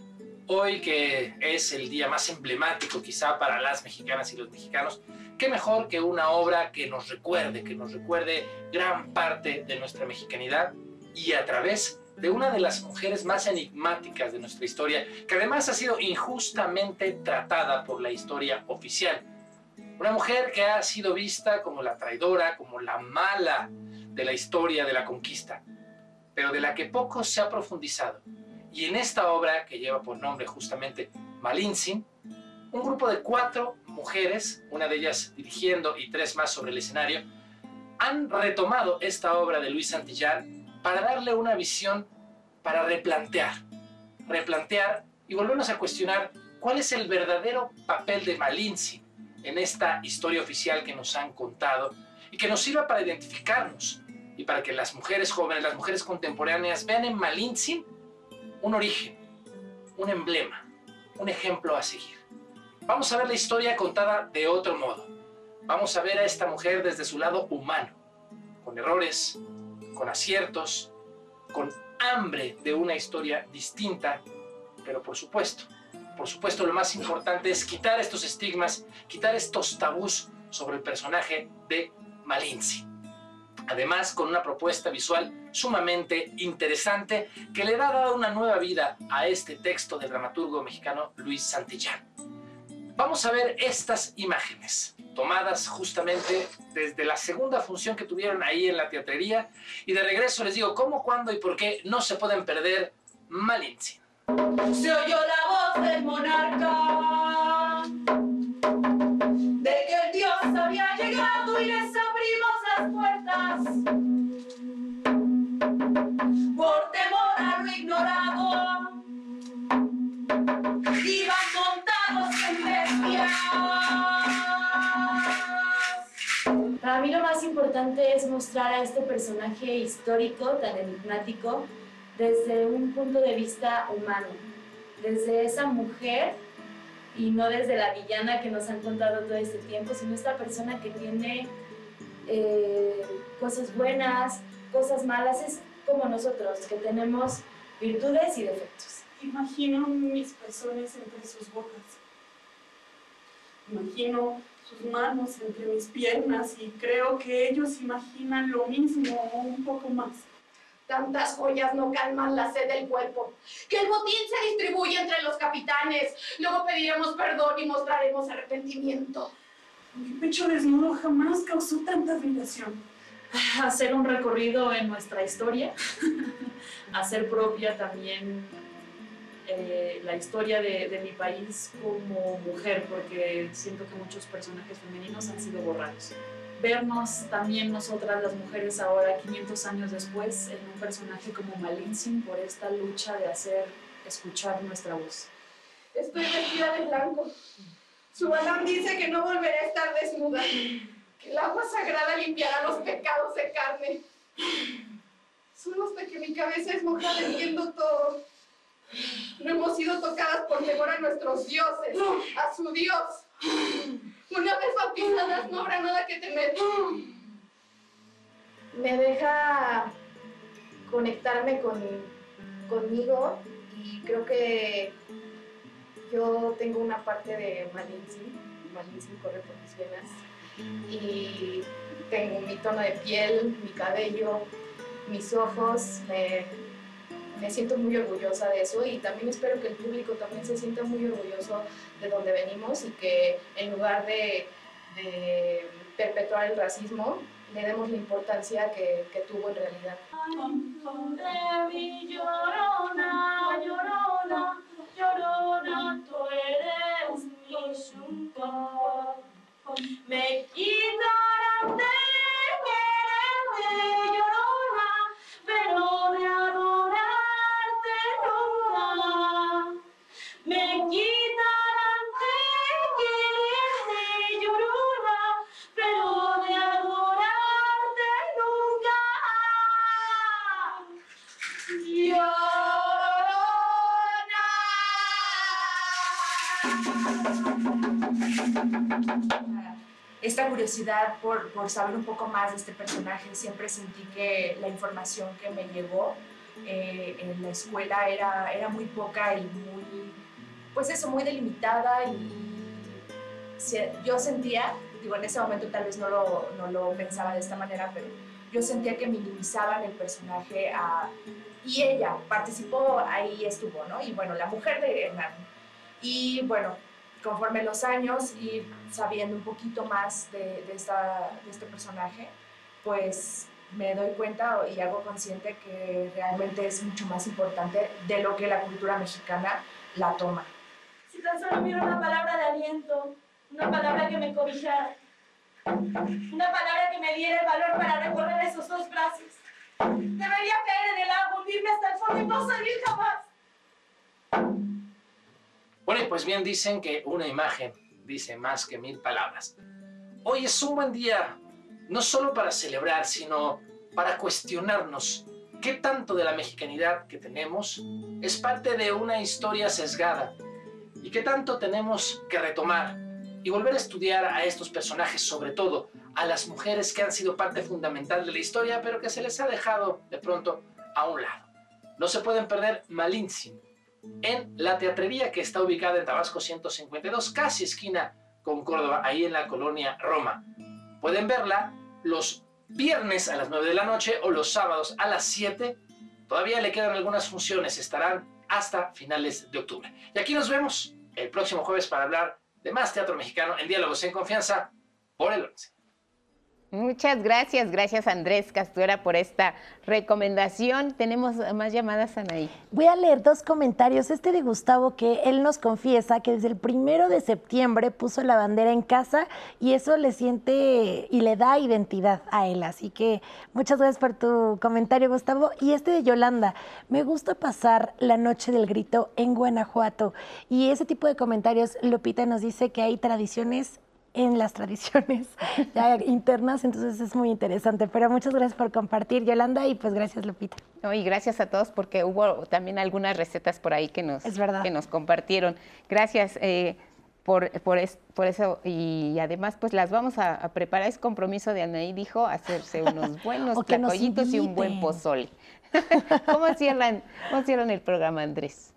hoy que es el día más emblemático quizá para las mexicanas y los mexicanos, qué mejor que una obra que nos recuerde, que nos recuerde gran parte de nuestra mexicanidad y a través de una de las mujeres más enigmáticas de nuestra historia, que además ha sido injustamente tratada por la historia oficial. Una mujer que ha sido vista como la traidora, como la mala de la historia de la conquista, pero de la que poco se ha profundizado. Y en esta obra, que lleva por nombre justamente Malintzin, un grupo de cuatro mujeres, una de ellas dirigiendo y tres más sobre el escenario, han retomado esta obra de Luis Santillán para darle una visión, para replantear, replantear y volvernos a cuestionar cuál es el verdadero papel de Malintzin en esta historia oficial que nos han contado y que nos sirva para identificarnos y para que las mujeres jóvenes, las mujeres contemporáneas vean en Malintzin un origen, un emblema, un ejemplo a seguir. Vamos a ver la historia contada de otro modo. Vamos a ver a esta mujer desde su lado humano, con errores, con aciertos, con hambre de una historia distinta, pero por supuesto, por supuesto lo más importante es quitar estos estigmas, quitar estos tabús sobre el personaje de Malintzin. Además, con una propuesta visual sumamente interesante que le da dado una nueva vida a este texto del dramaturgo mexicano Luis Santillán. Vamos a ver estas imágenes, tomadas justamente desde la segunda función que tuvieron ahí en la teatrería. Y de regreso les digo cómo, cuándo y por qué no se pueden perder Malintzin. Se oyó la voz del monarca de que el Dios había llegado y les abrimos puertas por temor a lo ignorado. Iban montados en bestias. Para mí lo más importante es mostrar a este personaje histórico tan enigmático desde un punto de vista humano, desde esa mujer y no desde la villana que nos han contado todo este tiempo, sino esta persona que tiene eh, cosas buenas, cosas malas, es como nosotros, que tenemos virtudes y defectos. Imagino mis pezones entre sus bocas. Imagino sus manos entre mis piernas y creo que ellos imaginan lo mismo o un poco más. Tantas joyas no calman la sed del cuerpo. Que el botín se distribuye entre los capitanes. Luego pediremos perdón y mostraremos arrepentimiento. Mi pecho desnudo jamás causó tanta admiración. [LAUGHS] hacer un recorrido en nuestra historia, [LAUGHS] hacer propia también eh, la historia de, de mi país como mujer, porque siento que muchos personajes femeninos han sido borrados. Vernos también nosotras las mujeres ahora, 500 años después, en un personaje como Malintzin por esta lucha de hacer escuchar nuestra voz. Estoy vestida de blanco. Su balán dice que no volveré a estar desnuda, que el agua sagrada limpiará los pecados de carne. Solo hasta que mi cabeza es mojada viendo todo. No hemos sido tocadas por temor a nuestros dioses, a su Dios. Una vez bautizadas no habrá nada que temer. Me deja conectarme con, conmigo y creo que yo tengo una parte de Malintzin, Malintzin corre por mis venas y tengo mi tono de piel, mi cabello, mis ojos, me, me siento muy orgullosa de eso y también espero que el público también se sienta muy orgulloso de donde venimos y que en lugar de, perpetuar el racismo, le demos la importancia que, que tuvo en realidad. Llorona, llorona, tú eres mi yunca. Me quitarán de quererte, llorona, pero esta curiosidad por, por saber un poco más de este personaje. Siempre sentí que la información que me llegó eh, en la escuela era, era muy poca y muy, pues eso, muy delimitada y yo sentía, digo, en ese momento tal vez no lo, no lo pensaba de esta manera, pero yo sentía que minimizaban el personaje a- y ella participó, ahí estuvo, ¿no? Y bueno, la mujer de Hernán. Y bueno, conforme los años y sabiendo un poquito más de, de esta, de este personaje, pues me doy cuenta y hago consciente que realmente es mucho más importante de lo que la cultura mexicana la toma. Si tan solo hubiera una palabra de aliento, una palabra que me cobijara, una palabra que me diera el valor para recorrer esos dos brazos. Debería caer en el agua, hundirme hasta el fondo y no salir jamás. Bueno, y pues bien dicen que una imagen dice más que mil palabras. Hoy es un buen día, no solo para celebrar, sino para cuestionarnos qué tanto de la mexicanidad que tenemos es parte de una historia sesgada y qué tanto tenemos que retomar y volver a estudiar a estos personajes, sobre todo a las mujeres que han sido parte fundamental de la historia, pero que se les ha dejado de pronto a un lado. No se pueden perder Malintzin, en la teatrería que está ubicada en Tabasco 152, casi esquina con Córdoba, ahí en la colonia Roma. Pueden verla los viernes a las 9 de la noche o los sábados a las 7. Todavía le quedan algunas funciones, estarán hasta finales de octubre. Y aquí nos vemos el próximo jueves para hablar de más teatro mexicano en Diálogos en Confianza por el 11. Muchas gracias, gracias Andrés Castuera por esta recomendación. Tenemos más llamadas, Anaí. Voy a leer dos comentarios. Este de Gustavo, que él nos confiesa que desde el primero de septiembre puso la bandera en casa y eso le siente y le da identidad a él. Así que muchas gracias por tu comentario, Gustavo. Y este de Yolanda, me gusta pasar la noche del grito en Guanajuato. Y ese tipo de comentarios, Lupita nos dice que hay tradiciones en las tradiciones [LAUGHS] ya internas, entonces es muy interesante. Pero muchas gracias por compartir, Yolanda, y pues gracias, Lupita. No, y gracias a todos porque hubo también algunas recetas por ahí que nos, Es. Que nos compartieron. Gracias eh, por, por, es- por eso y además pues las vamos a, a preparar. Es compromiso de Anaí, dijo, hacerse unos [LAUGHS] buenos tlacoyitos y un buen pozole. [LAUGHS] ¿Cómo cierran, ¿Cómo cierran el programa, Andrés?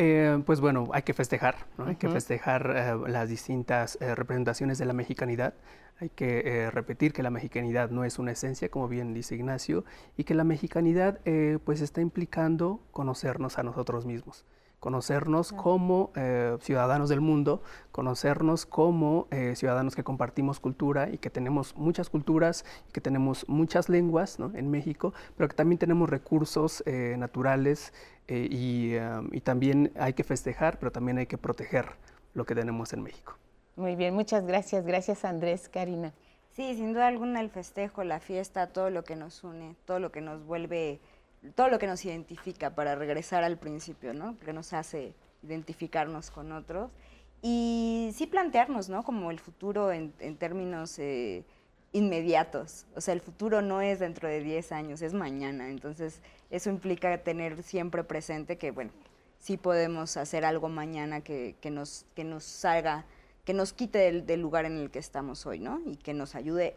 Eh, pues bueno, hay que festejar, ¿no? Hay que festejar eh, las distintas eh, representaciones de la mexicanidad. Hay que eh, repetir que la mexicanidad no es una esencia, como bien dice Ignacio, y que la mexicanidad eh, pues está implicando conocernos a nosotros mismos. Conocernos como eh, ciudadanos del mundo, conocernos como eh, ciudadanos que compartimos cultura y que tenemos muchas culturas y que tenemos muchas lenguas en México, pero que también tenemos recursos eh, naturales y, y también hay que festejar, pero también hay que proteger lo que tenemos en México. Muy bien, muchas gracias. Gracias Andrés, Karina. Sí, sin duda alguna el festejo, la fiesta, todo lo que nos une, todo lo que nos vuelve todo lo que nos identifica para regresar al principio, ¿no? Que nos hace identificarnos con otros. Y sí plantearnos, ¿no? Como el futuro en, términos eh, inmediatos. O sea, el futuro no es dentro de 10 años, es mañana. Entonces, eso implica tener siempre presente que, bueno, sí podemos hacer algo mañana que, nos, que nos salga, que nos quite del, lugar en el que estamos hoy, ¿no? Y que nos ayude,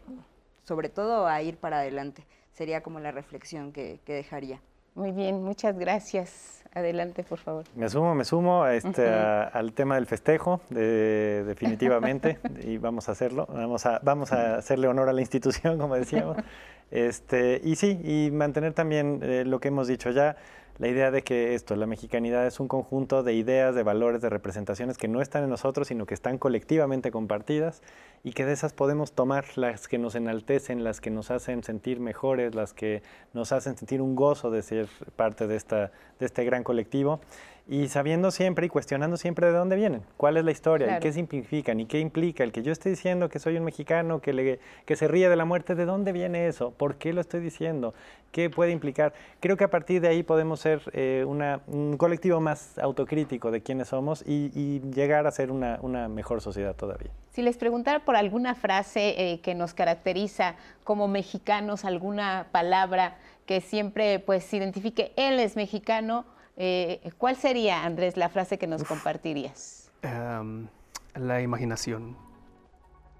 sobre todo, a ir para adelante sería como la reflexión que, dejaría. Muy bien, muchas gracias. Adelante, por favor. Me sumo, me sumo a este, al tema del festejo, definitivamente, [LAUGHS] y vamos a hacerlo. Vamos a, vamos a hacerle honor a la institución, como decíamos. [LAUGHS] Este, y sí, y mantener también eh, lo que hemos dicho ya, la idea de que esto, la mexicanidad es un conjunto de ideas, de valores, de representaciones que no están en nosotros, sino que están colectivamente compartidas y que de esas podemos tomar las que nos enaltecen, las que nos hacen sentir mejores, las que nos hacen sentir un gozo de ser parte de, esta, de este gran colectivo y sabiendo siempre y cuestionando siempre de dónde vienen, cuál es la historia y qué significan y qué implica el que yo esté diciendo que soy un mexicano que, le, que se ríe de la muerte, ¿de dónde viene eso? ¿Por qué lo estoy diciendo? ¿Qué puede implicar? Creo que a partir de ahí podemos ser eh, una, un colectivo más autocrítico de quiénes somos y, llegar a ser una, una, mejor sociedad todavía. Si les preguntara por alguna frase eh, que nos caracteriza como mexicanos, alguna palabra que siempre pues identifique, él es mexicano, eh, ¿Cuál sería, Andrés, la frase que nos compartirías? Em, la imaginación.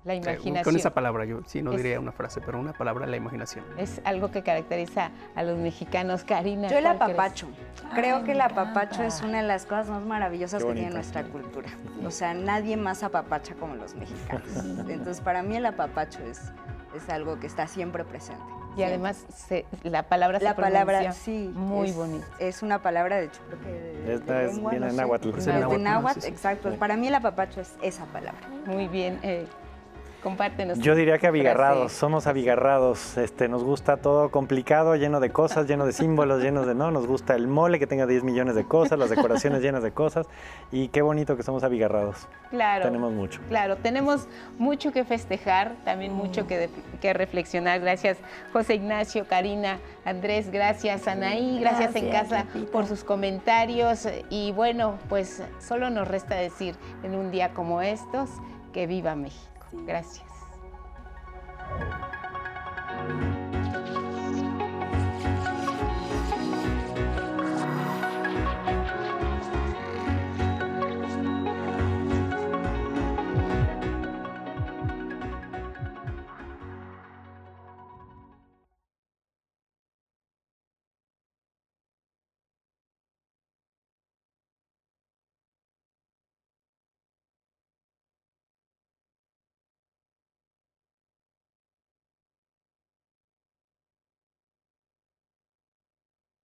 La imaginación. con esa palabra, yo sí no diría una frase, pero una palabra, la imaginación. Es algo que caracteriza a los mexicanos. Karina. Yo el apapacho. Creo que el apapacho es una de las cosas más maravillosas que tiene nuestra cultura. O sea, nadie más apapacha como los mexicanos. [LAUGHS] Entonces, para mí el apapacho es, es algo que está siempre presente. Y además la palabra la palabra sí muy bonita. Es una palabra de hecho creo que de, Esta es, viene en náhuatl. de náhuatl, exacto. Para mí el apapacho es esa palabra. Muy bien. Eh, compártenos. Yo diría que abigarrados, somos abigarrados. Este, nos gusta todo complicado, lleno de cosas, lleno de símbolos, lleno de no. Nos gusta el mole que tenga 10 millones de cosas, las decoraciones llenas de cosas. Y qué bonito que somos abigarrados. Claro. Tenemos mucho. Claro, tenemos mucho que festejar, también mucho que, que reflexionar. Gracias, José Ignacio, Karina, Andrés, gracias, Anaí, gracias, en casa por sus comentarios. Y bueno, pues solo nos resta decir en un día como estos que viva México. Gracias.